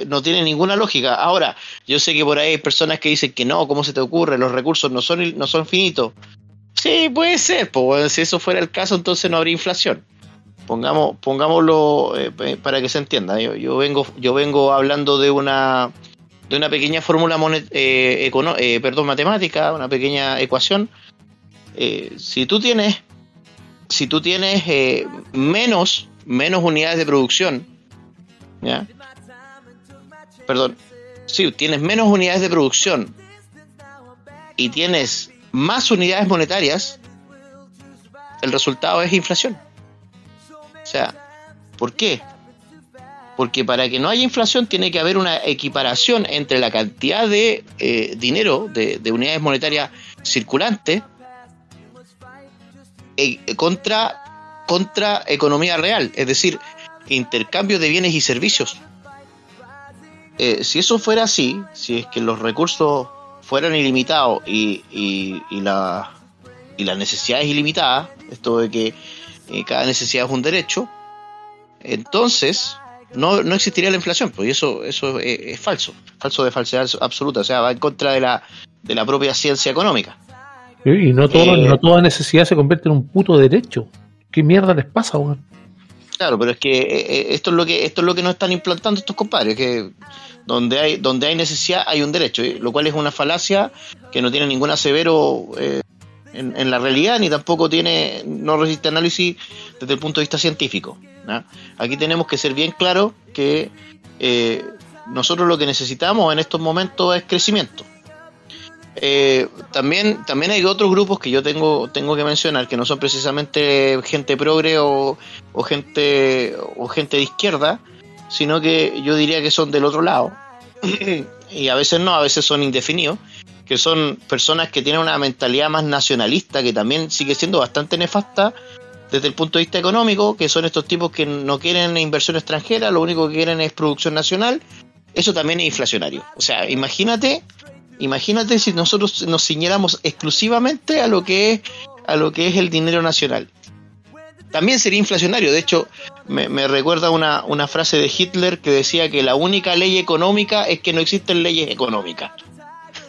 no tiene ninguna lógica. Ahora, yo sé que por ahí hay personas que dicen que no, ¿cómo se te ocurre? Los recursos no son, no son finitos. Sí, puede ser, pues si eso fuera el caso, entonces no habría inflación. Pongamos, pongámoslo para que se entienda. Yo, vengo, yo vengo hablando de una de una pequeña fórmula perdón, matemática, una pequeña ecuación. si tú tienes, si tú tienes menos menos unidades de producción, ¿ya? Perdón, si tienes menos unidades de producción y tienes más unidades monetarias, el resultado es inflación. O sea, ¿por qué? Porque para que no haya inflación tiene que haber una equiparación entre la cantidad de eh, dinero, de, unidades monetarias circulantes, eh, contra contra economía real, es decir, intercambio de bienes y servicios. Eh, si eso fuera así, si es que los recursos fueran ilimitados y, y, y, la, y las necesidades ilimitadas, esto de que eh, cada necesidad es un derecho, entonces no, no existiría la inflación, pues eso, eso es, falso, falso de falsedad absoluta, o sea, va en contra de la, de la propia ciencia económica. Y no, todo, eh, no toda necesidad se convierte en un puto derecho. ¿Qué mierda les pasa, weón? Claro, pero es que eh, eh, esto es lo que esto es lo que nos están implantando estos compadres, que donde hay donde hay necesidad hay un derecho, ¿eh? lo cual es una falacia que no tiene ningún asevero en, la realidad ni tampoco tiene no resiste análisis desde el punto de vista científico. Aquí tenemos que ser bien claros que nosotros lo que necesitamos en estos momentos es crecimiento. Eh, también, también hay otros grupos que yo tengo, tengo que mencionar que no son precisamente gente progre o, gente o gente de izquierda, sino que yo diría que son del otro lado. y a veces no, a veces son indefinidos, que son personas que tienen una mentalidad más nacionalista, que también sigue siendo bastante nefasta desde el punto de vista económico, que son estos tipos que no quieren inversión extranjera, lo único que quieren es producción nacional. Eso también es inflacionario. O sea, imagínate Imagínate si nosotros nos ciñéramos exclusivamente a lo que es a lo que es el dinero nacional. también sería inflacionario. De hecho, me, recuerda una, una frase de Hitler que decía que la única ley económica es que no existen leyes económicas.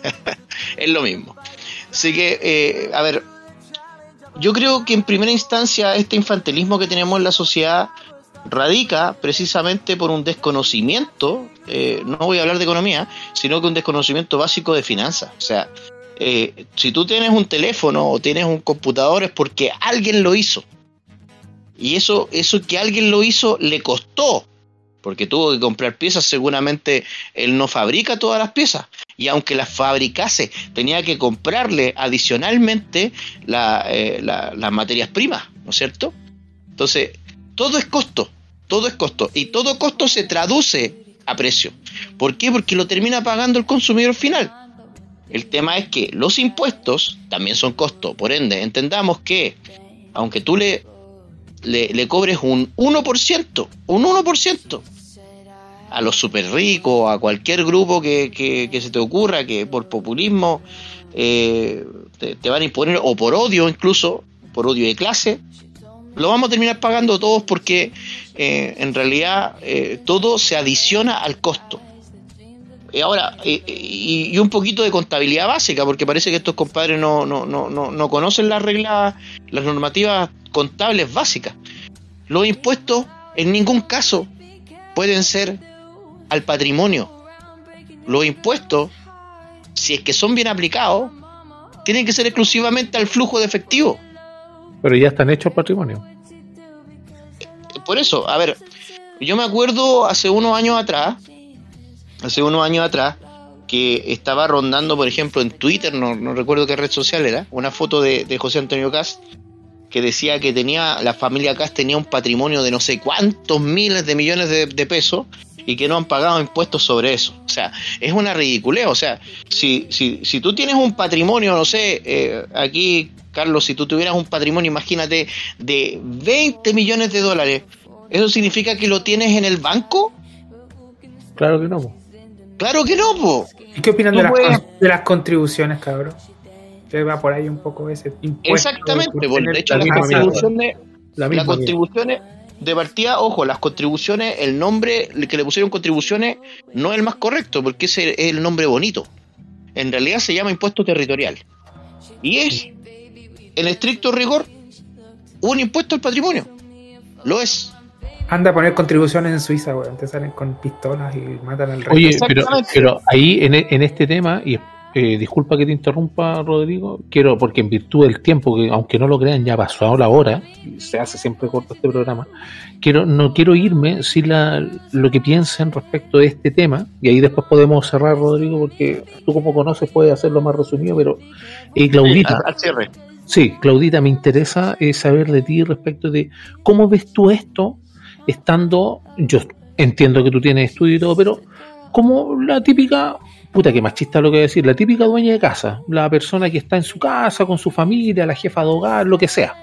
es lo mismo. Así que, eh, a ver, yo creo que en primera instancia este infantilismo que tenemos en la sociedad radica precisamente por un desconocimiento, eh, no voy a hablar de economía, sino que un desconocimiento básico de finanzas. O sea, eh, si tú tienes un teléfono o tienes un computador es porque alguien lo hizo. Y eso, eso que alguien lo hizo le costó, porque tuvo que comprar piezas, seguramente él no fabrica todas las piezas. Y aunque las fabricase, tenía que comprarle adicionalmente eh, las materias primas, ¿no es cierto? Entonces, todo es costo, todo es costo. Y todo costo se traduce a precio. ¿Por qué? Porque lo termina pagando el consumidor final. El tema es que los impuestos también son costo. Por ende, entendamos que aunque tú le, le, cobres un 1%, un 1%, a los super ricos, a cualquier grupo que, se te ocurra, que por populismo eh, te, van a imponer, o por odio incluso, por odio de clase, lo vamos a terminar pagando todos porque eh, en realidad eh, todo se adiciona al costo. Y ahora, y, un poquito de contabilidad básica, porque parece que estos compadres no, no, no, no, conocen las reglas, las normativas contables básicas. Los impuestos en ningún caso pueden ser al patrimonio. Los impuestos, si es que son bien aplicados, tienen que ser exclusivamente al flujo de efectivo. Pero ya están hechos patrimonio. Por eso, a ver, yo me acuerdo hace unos años atrás, hace unos años atrás, que estaba rondando, por ejemplo, en Twitter, no, recuerdo qué red social era, una foto de, José Antonio Cast que decía que tenía la familia Cast tenía un patrimonio de no sé cuántos miles de millones de, pesos y que no han pagado impuestos sobre eso. O sea, es una ridiculez. O sea, si, si, si tú tienes un patrimonio, no sé, eh, aquí Carlos, si tú tuvieras un patrimonio, imagínate, de 20 millones de dólares, ¿eso significa que lo tienes en el banco? Claro que no. Claro que no, po. ¿Y qué opinan de, las, contribuciones, cabrón? Que va por ahí un poco ese impuesto. Exactamente, de hecho, las contribuciones, las contribuciones de partida, ojo, las contribuciones, el nombre que le pusieron contribuciones no es el más correcto, porque ese es el nombre bonito. En realidad se llama impuesto territorial. Y es en estricto rigor, un impuesto al patrimonio. Lo es. Anda a poner contribuciones en Suiza, weón. Te salen con pistolas y matan al rey. Oye, pero, pero ahí en, en, este tema, y eh, disculpa que te interrumpa, Rodrigo, quiero, porque en virtud del tiempo, que aunque no lo crean, ya pasó la hora, se hace siempre corto este programa, quiero, no quiero irme sin la, lo que piensen respecto de este tema, y ahí después podemos cerrar, Rodrigo, porque tú como conoces puedes hacerlo más resumido, pero eh, Claudita. al cierre. Sí, Claudita, me interesa eh, saber de ti respecto de cómo ves tú esto estando, yo entiendo que tú tienes estudio y todo, pero como la típica, puta que machista lo que decir, la típica dueña de casa, la persona que está en su casa con su familia, la jefa de hogar, lo que sea,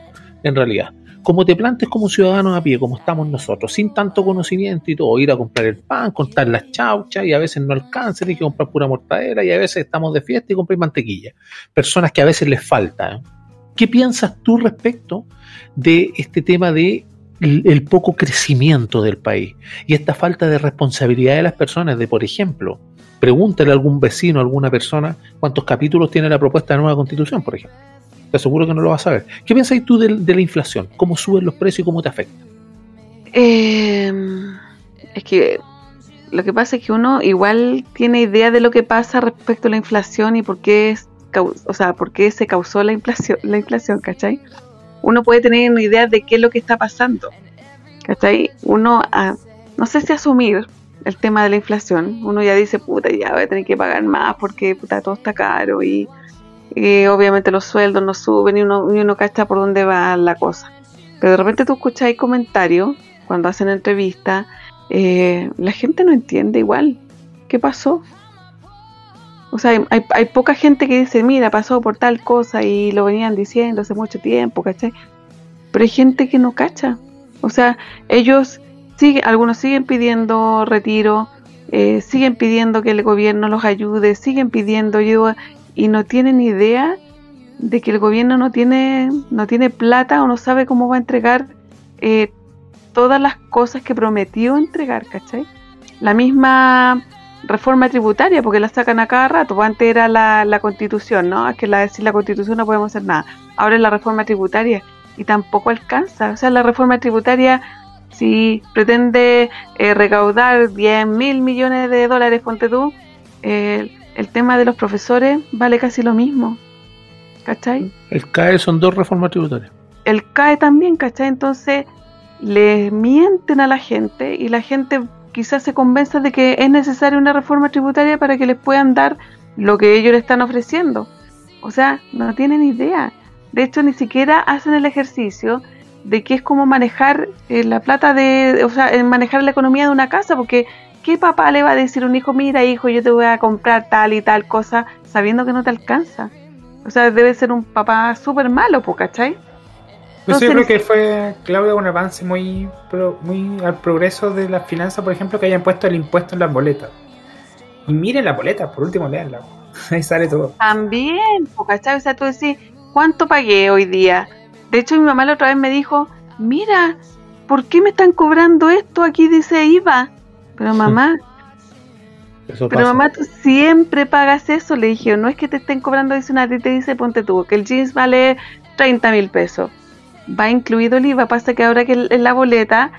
en realidad. Como te plantes como ciudadanos a pie, como estamos nosotros, sin tanto conocimiento y todo, ir a comprar el pan, contar las chauchas y a veces no alcanza, hay que comprar pura mortadera y a veces estamos de fiesta y comprar mantequilla. Personas que a veces les falta. ¿eh? ¿Qué piensas tú respecto de este tema de el, poco crecimiento del país y esta falta de responsabilidad de las personas de, por ejemplo, pregúntale a algún vecino, a alguna persona, cuántos capítulos tiene la propuesta de nueva constitución, por ejemplo. Te aseguro que no lo vas a ver. ¿Qué piensas tú de, la inflación? ¿Cómo suben los precios y cómo te afecta? Eh, es que lo que pasa es que uno igual tiene idea de lo que pasa respecto a la inflación y por qué es o sea, por qué se causó la inflación, la inflación, ¿cachai? Uno puede tener una idea de qué es lo que está pasando, ¿cachai? Uno, ah, no sé si asumir el tema de la inflación, uno ya dice, puta, ya voy a tener que pagar más porque puta, todo está caro y, obviamente los sueldos no suben y uno, y uno cacha por dónde va la cosa. Pero de repente tú escuchas comentarios cuando hacen entrevistas, eh, la gente no entiende igual. ¿Qué pasó? O sea, hay, poca gente que dice, mira, pasó por tal cosa y lo venían diciendo hace mucho tiempo, ¿cachai? Pero hay gente que no cacha. O sea, ellos siguen, algunos siguen pidiendo retiro, eh, siguen pidiendo que el gobierno los ayude, siguen pidiendo ayuda y no tienen idea de que el gobierno no tiene, no tiene plata o no sabe cómo va a entregar eh, todas las cosas que prometió entregar, ¿cachai? La misma reforma tributaria, porque la sacan a cada rato. Pues antes era la, la constitución, ¿no? Es que la decir la constitución no podemos hacer nada. Ahora es la reforma tributaria y tampoco alcanza. O sea, la reforma tributaria, si pretende eh, recaudar 10 mil millones de dólares, ponte tú, eh, el tema de los profesores vale casi lo mismo. ¿Cachai? El CAE son dos reformas tributarias. El CAE también, ¿cachai? Entonces le mienten a la gente y la gente quizás se convenza de que es necesaria una reforma tributaria para que les puedan dar lo que ellos le están ofreciendo. O sea, no tienen idea. De hecho, ni siquiera hacen el ejercicio de que es como manejar eh, la plata de, o sea, manejar la economía de una casa, porque ¿qué papá le va a decir a un hijo, mira hijo, yo te voy a comprar tal y tal cosa, sabiendo que no te alcanza? O sea, debe ser un papá súper malo, ¿cachai? Yo creo que fue, Claudia, un avance muy, muy al progreso de las finanzas, por ejemplo, que hayan puesto el impuesto en las boletas. Y miren las boletas, por último, leanla. Ahí sale todo. También, ¿cachai? O sea, tú decís, ¿cuánto pagué hoy día? De hecho, mi mamá la otra vez me dijo, mira, ¿por qué me están cobrando esto? Aquí dice IVA. Pero mamá, pero mamá, tú siempre pagas eso. Le dije, no es que te estén cobrando adicional y te dice, ponte tú, que el jeans vale 30 mil pesos. Va incluido el IVA. Pasa que ahora que en la boleta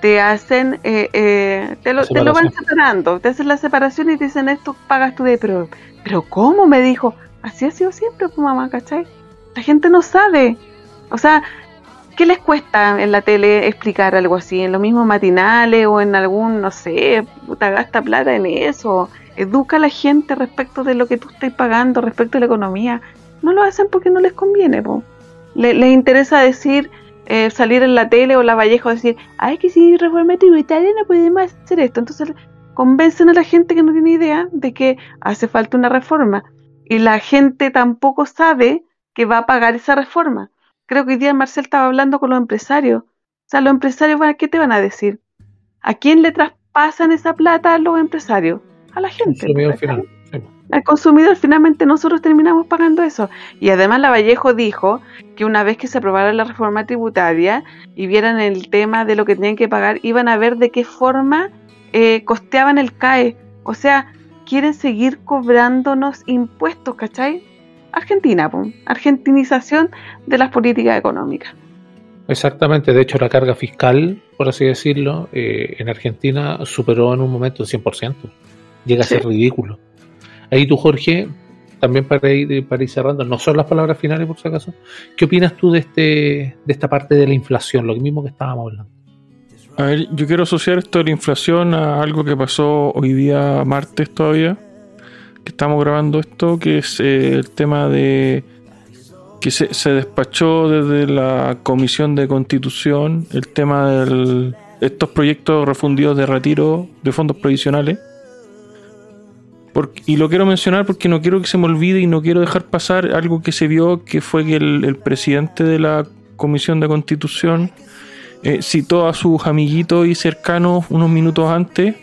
te hacen, eh, eh, te, lo, te, lo, van separando, te hacen la separación y te dicen, esto pagas tú de, pero, pero ¿cómo? Me dijo, así ha sido siempre, pues mamá, ¿cachai? La gente no sabe. O sea, ¿Qué les cuesta en la tele explicar algo así? En los mismos matinales o en algún, no sé, puta, gasta plata en eso. Educa a la gente respecto de lo que tú estás pagando, respecto a la economía. No lo hacen porque no les conviene, po. Les interesa decir, eh, salir en la tele o la Vallejo decir, ay, que si reforma tributaria no podemos hacer esto. Entonces convencen a la gente que no tiene idea de que hace falta una reforma. Y la gente tampoco sabe que va a pagar esa reforma creo que hoy día Marcel estaba hablando con los empresarios. O sea, los empresarios, ¿qué te van a decir? ¿A quién le traspasan esa plata a los empresarios? A la gente. Final. Al consumidor, finalmente nosotros terminamos pagando eso. Y además la Vallejo dijo que una vez que se aprobara la reforma tributaria y vieran el tema de lo que tenían que pagar, iban a ver de qué forma eh, costeaban el CAE. O sea, quieren seguir cobrándonos impuestos, ¿cachai? Argentina, argentinización de las políticas económicas. Exactamente, de hecho la carga fiscal, por así decirlo, eh, en Argentina superó en un momento el 100%. Llega a ser ridículo. Ahí tú, Jorge, también para ir, para ir cerrando, no son las palabras finales por si acaso, ¿qué opinas tú de, este, de esta parte de la inflación, lo mismo que estábamos hablando? A ver, yo quiero asociar esto de la inflación a algo que pasó hoy día martes todavía, que estamos grabando esto, que es eh, el tema de que se, se, despachó desde la Comisión de Constitución el tema de estos proyectos refundidos de retiro de fondos provisionales. Y lo quiero mencionar porque no quiero que se me olvide y no quiero dejar pasar algo que se vio, que fue que el, presidente de la Comisión de Constitución eh, citó a sus amiguitos y cercanos unos minutos antes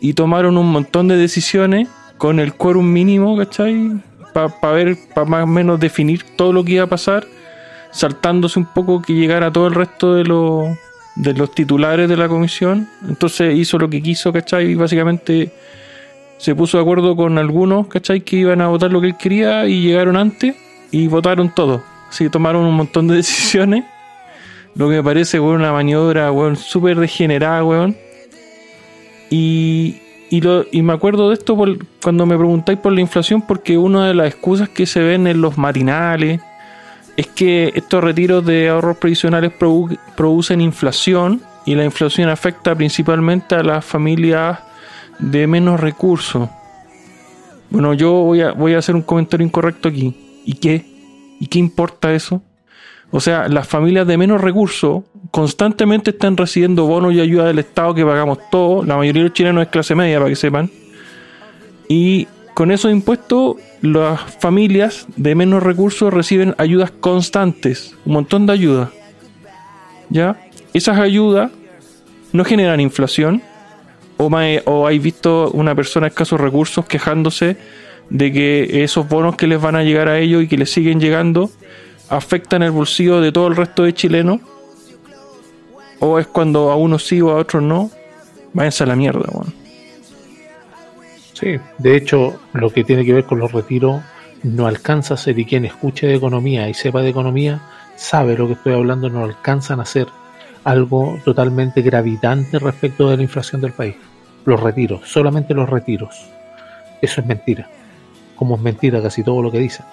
y tomaron un montón de decisiones con el quórum mínimo, ¿cachai? Para ver, para más o menos definir todo lo que iba a pasar, saltándose un poco que llegara todo el resto de los, de los titulares de la comisión. Entonces hizo lo que quiso, ¿cachai? Y básicamente se puso de acuerdo con algunos, ¿cachai? Que iban a votar lo que él quería y llegaron antes y votaron todo. Así tomaron un montón de decisiones. Lo que me parece, weón, una maniobra, weón, súper degenerada, weón. Y, y, lo, y me acuerdo de esto cuando me preguntáis por la inflación, porque una de las excusas que se ven en los matinales es que estos retiros de ahorros previsionales producen inflación y la inflación afecta principalmente a las familias de menos recursos. Bueno, yo voy a, voy a hacer un comentario incorrecto aquí. ¿Y qué? ¿Y qué importa eso? O sea, las familias de menos recursos constantemente están recibiendo bonos y ayuda del Estado que pagamos todos. La mayoría de los chilenos es clase media, para que sepan. Y con esos impuestos, las familias de menos recursos reciben ayudas constantes, un montón de ayudas. ¿Ya? Esas ayudas no generan inflación. O, hay visto una persona de escasos recursos quejándose de que esos bonos que les van a llegar a ellos y que les siguen llegando afectan el bolsillo de todo el resto de chilenos. o es cuando a unos sí o a otros no, váyanse a la mierda, weón. Sí, de hecho, lo que tiene que ver con los retiros no alcanza a ser, y quien escuche de economía y sepa de economía, sabe lo que estoy hablando, no alcanzan a ser algo totalmente gravitante respecto de la inflación del país. Los retiros, solamente los retiros. Eso es mentira. Como es mentira casi todo lo que dicen.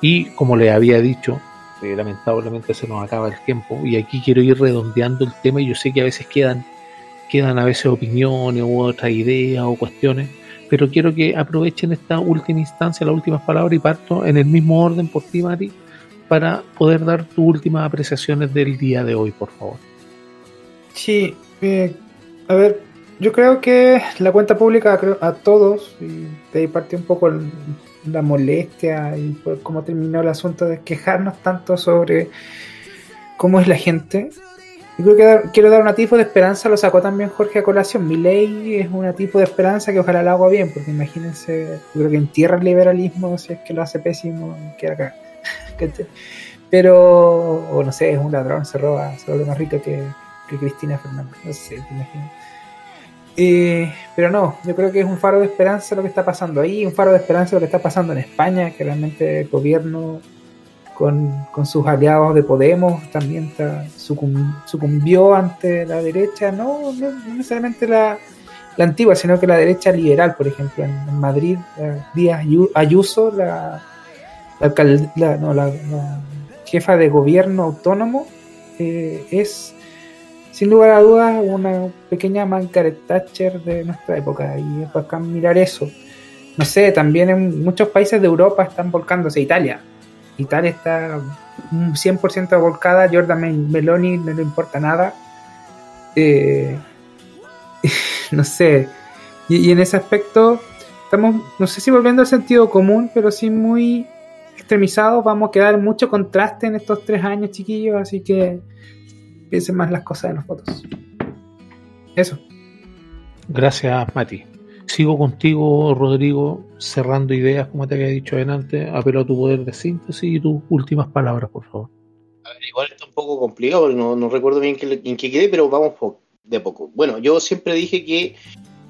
Y como le había dicho, eh, lamentablemente se nos acaba el tiempo y aquí quiero ir redondeando el tema y yo sé que a veces quedan quedan a veces opiniones u otras ideas o cuestiones, pero quiero que aprovechen esta última instancia, las últimas palabras y parto en el mismo orden por ti, Mari, para poder dar tus últimas apreciaciones del día de hoy, por favor. Sí, eh, a ver, yo creo que la cuenta pública a todos, y de ahí parte un poco la molestia y cómo terminó el asunto de quejarnos tanto sobre cómo es la gente. Yo creo que quiero dar un tipo de esperanza, lo sacó también Jorge a colación. Mi ley es un tipo de esperanza que ojalá lo haga bien, porque imagínense, yo creo que entierra el liberalismo si es que lo hace pésimo, queda acá. Pero, o no sé, es un ladrón, se roba, se vuelve más rico que, que Cristina Fernández, no sé, te imaginas. Eh, pero no, yo creo que es un faro de esperanza lo que está pasando ahí, un faro de esperanza lo que está pasando en España, que realmente el gobierno con, sus aliados de Podemos también sucumbió ante la derecha, no, necesariamente la, antigua, sino que la derecha liberal, por ejemplo, en, Madrid, Díaz Ayuso, la, la, jefa de gobierno autónomo, eh, es sin lugar a dudas una pequeña Margaret Thatcher de nuestra época y es bacán mirar eso. No sé, también en muchos países de Europa están volcándose. Italia. Italia está 100% volcada. Jordan Meloni no le importa nada. Eh, no sé. Y, en ese aspecto estamos, no sé si volviendo al sentido común, pero sí muy extremizados. Vamos a quedar mucho contraste en estos tres años, chiquillos. Así que piensen más las cosas en las fotos. Eso. Gracias, Mati. Sigo contigo, Rodrigo, cerrando ideas, como te había dicho antes. Apelo a tu poder de síntesis y tus últimas palabras, por favor. A ver, igual está un poco complicado, no, no recuerdo bien en qué quedé, pero vamos de poco. Bueno, yo siempre dije que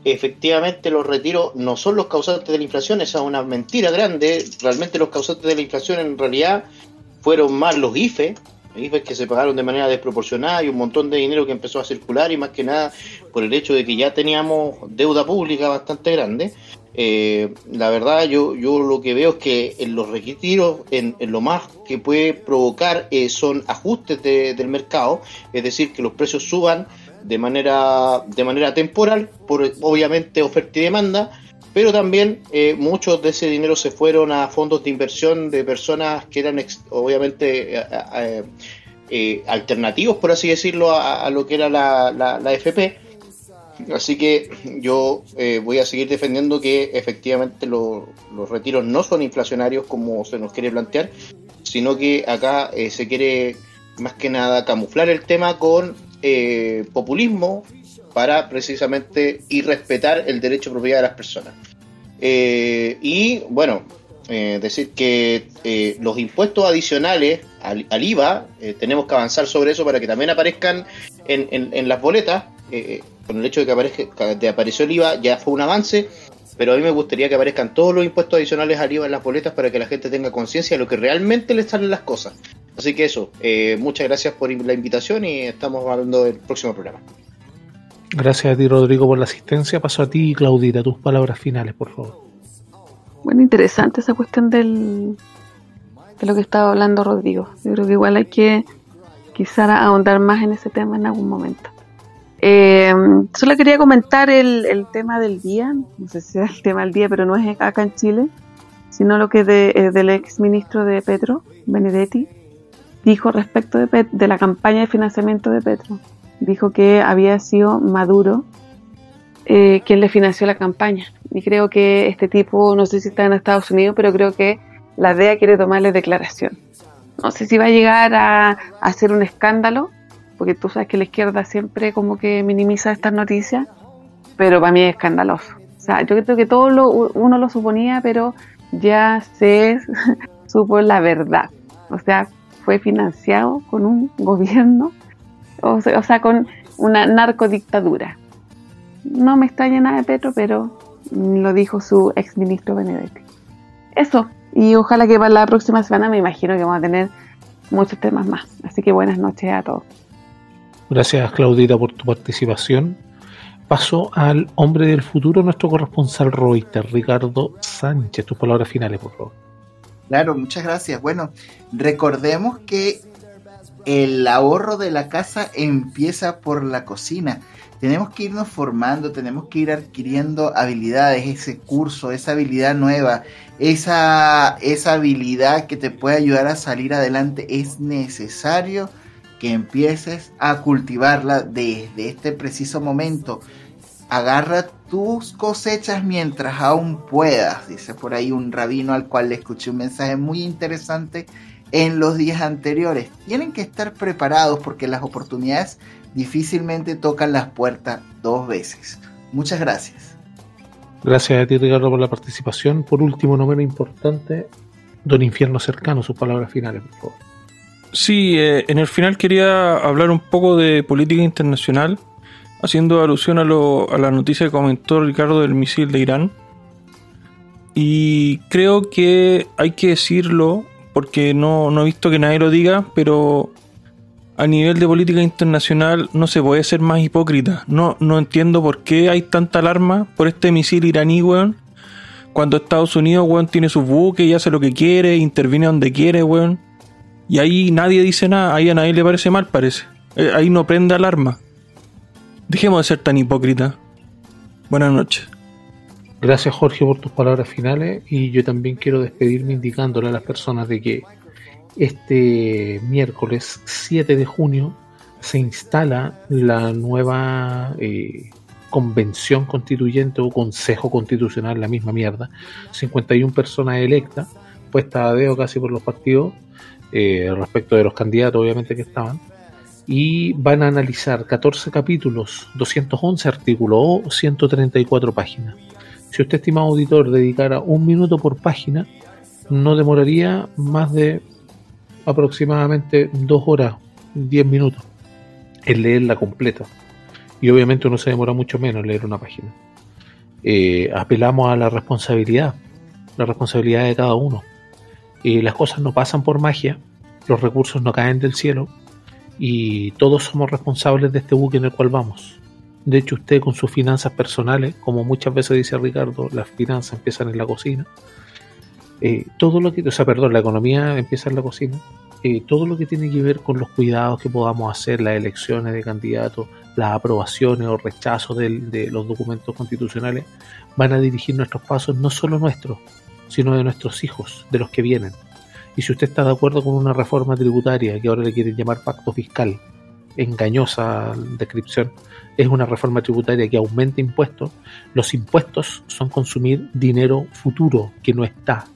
efectivamente los retiros no son los causantes de la inflación, esa es una mentira grande. Realmente los causantes de la inflación en realidad fueron más los IFE, que se pagaron de manera desproporcionada y un montón de dinero que empezó a circular y más que nada por el hecho de que ya teníamos deuda pública bastante grande. Eh, la verdad yo, yo lo que veo es que en los retiros en, lo más que puede provocar eh, son ajustes del mercado, es decir, que los precios suban de manera, de manera temporal, por obviamente oferta y demanda, pero también eh, muchos de ese dinero se fueron a fondos de inversión de personas que eran obviamente eh, eh, alternativos, por así decirlo, a, lo que era la, la, FP. Así que yo voy a seguir defendiendo que efectivamente los retiros no son inflacionarios como se nos quiere plantear, sino que acá se quiere más que nada camuflar el tema con populismo, para precisamente irrespetar el derecho de propiedad de las personas. Eh, y bueno, eh, decir que eh, los impuestos adicionales al, IVA, tenemos que avanzar sobre eso para que también aparezcan en, las boletas. con el hecho de que aparezca, de apareció el IVA ya fue un avance, pero a mí me gustaría que aparezcan todos los impuestos adicionales al IVA en las boletas para que la gente tenga conciencia de lo que realmente le salen las cosas. Así que eso, muchas gracias por la invitación y estamos hablando del próximo programa. Gracias a ti, Rodrigo, por la asistencia. Paso a ti, Claudita, tus palabras finales, por favor. Bueno, interesante esa cuestión del, de lo que estaba hablando Rodrigo. Yo creo que igual hay que quizá ahondar más en ese tema en algún momento. Eh, solo quería comentar el, tema del día, no sé si sea el tema del día, pero no es acá en Chile, sino lo que de, eh, del ex ministro de Petro, Benedetti, dijo respecto de, de la campaña de financiamiento de Petro dijo que había sido Maduro eh, quien le financió la campaña. Y creo que este tipo, no sé si está en Estados Unidos, pero creo que la DEA quiere tomarle declaración. No sé si va a llegar a, hacer un escándalo, porque tú sabes que la izquierda siempre como que minimiza estas noticias, pero para mí es escandaloso. O sea, yo creo que todo lo, uno lo suponía, pero ya se supo la verdad. O sea, fue financiado con un gobierno o sea, o sea, con una narcodictadura. No me extraña nada de Petro, pero lo dijo su ex ministro Benedetti. Eso, y ojalá que para la próxima semana me imagino que vamos a tener muchos temas más. Así que buenas noches a todos. Gracias Claudita por tu participación. Paso al hombre del futuro, nuestro corresponsal Reuters, Ricardo Sánchez. Tus palabras finales, por favor. Claro, muchas gracias. Bueno, recordemos que el ahorro de la casa empieza por la cocina. Tenemos que irnos formando, tenemos que ir adquiriendo habilidades, ese curso, esa habilidad nueva, esa, esa habilidad que te puede ayudar a salir adelante. Es necesario que empieces a cultivarla desde este preciso momento. Agarra tus cosechas mientras aún puedas, dice por ahí un rabino al cual le escuché un mensaje muy interesante en los días anteriores. Tienen que estar preparados porque las oportunidades difícilmente tocan las puertas dos veces. Muchas gracias. Gracias a ti, Ricardo, por la participación. Por último, no menos importante, Don Infierno Cercano, sus palabras finales, por favor. Sí, eh, en el final quería hablar un poco de política internacional, haciendo alusión a, lo, a la noticia que comentó Ricardo del misil de Irán. Y creo que hay que decirlo porque no, no he visto que nadie lo diga, pero a nivel de política internacional no se puede ser más hipócrita. No, no entiendo por qué hay tanta alarma por este misil iraní, weón. Cuando Estados Unidos, weón, tiene sus buques y hace lo que quiere, interviene donde quiere, weón. Y ahí nadie dice nada, ahí a nadie le parece mal, parece. Eh, ahí no prende alarma. Dejemos de ser tan hipócrita. Buenas noches. Gracias Jorge por tus palabras finales. Y yo también quiero despedirme indicándole a las personas de que este miércoles 7 de junio se instala la nueva eh, convención constituyente o consejo constitucional, la misma mierda, 51 personas electas, puestas a dedo casi por los partidos, eh, respecto de los candidatos obviamente que estaban, y van a analizar 14 capítulos, 211 artículos o 134 páginas si usted, estimado auditor, dedicara un minuto por página, no demoraría más de aproximadamente dos horas, diez minutos en leerla completa. Y obviamente uno se demora mucho menos en leer una página. Eh, apelamos a la responsabilidad, la responsabilidad de cada uno. y las cosas no pasan por magia, los recursos no caen del cielo y todos somos responsables de este buque en el cual vamos. De hecho, usted con sus finanzas personales, como muchas veces dice Ricardo, las finanzas empiezan en la cocina. Eh, todo lo que, o sea, perdón, la economía empieza en la cocina. Eh, todo lo que tiene que ver con los cuidados que podamos hacer, las elecciones de candidatos, las aprobaciones o rechazos de, de los documentos constitucionales, van a dirigir nuestros pasos, no solo nuestros, sino de nuestros hijos, de los que vienen. Y si usted está de acuerdo con una reforma tributaria que ahora le quieren llamar pacto fiscal, engañosa descripción, es una reforma tributaria que aumenta impuestos, los impuestos son consumir dinero futuro que no está.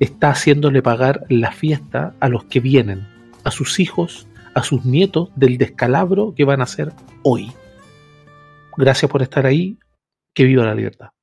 Está haciéndole pagar la fiesta a los que vienen, a sus hijos, a sus nietos del descalabro que van a hacer hoy. Gracias por estar ahí. Que viva la libertad.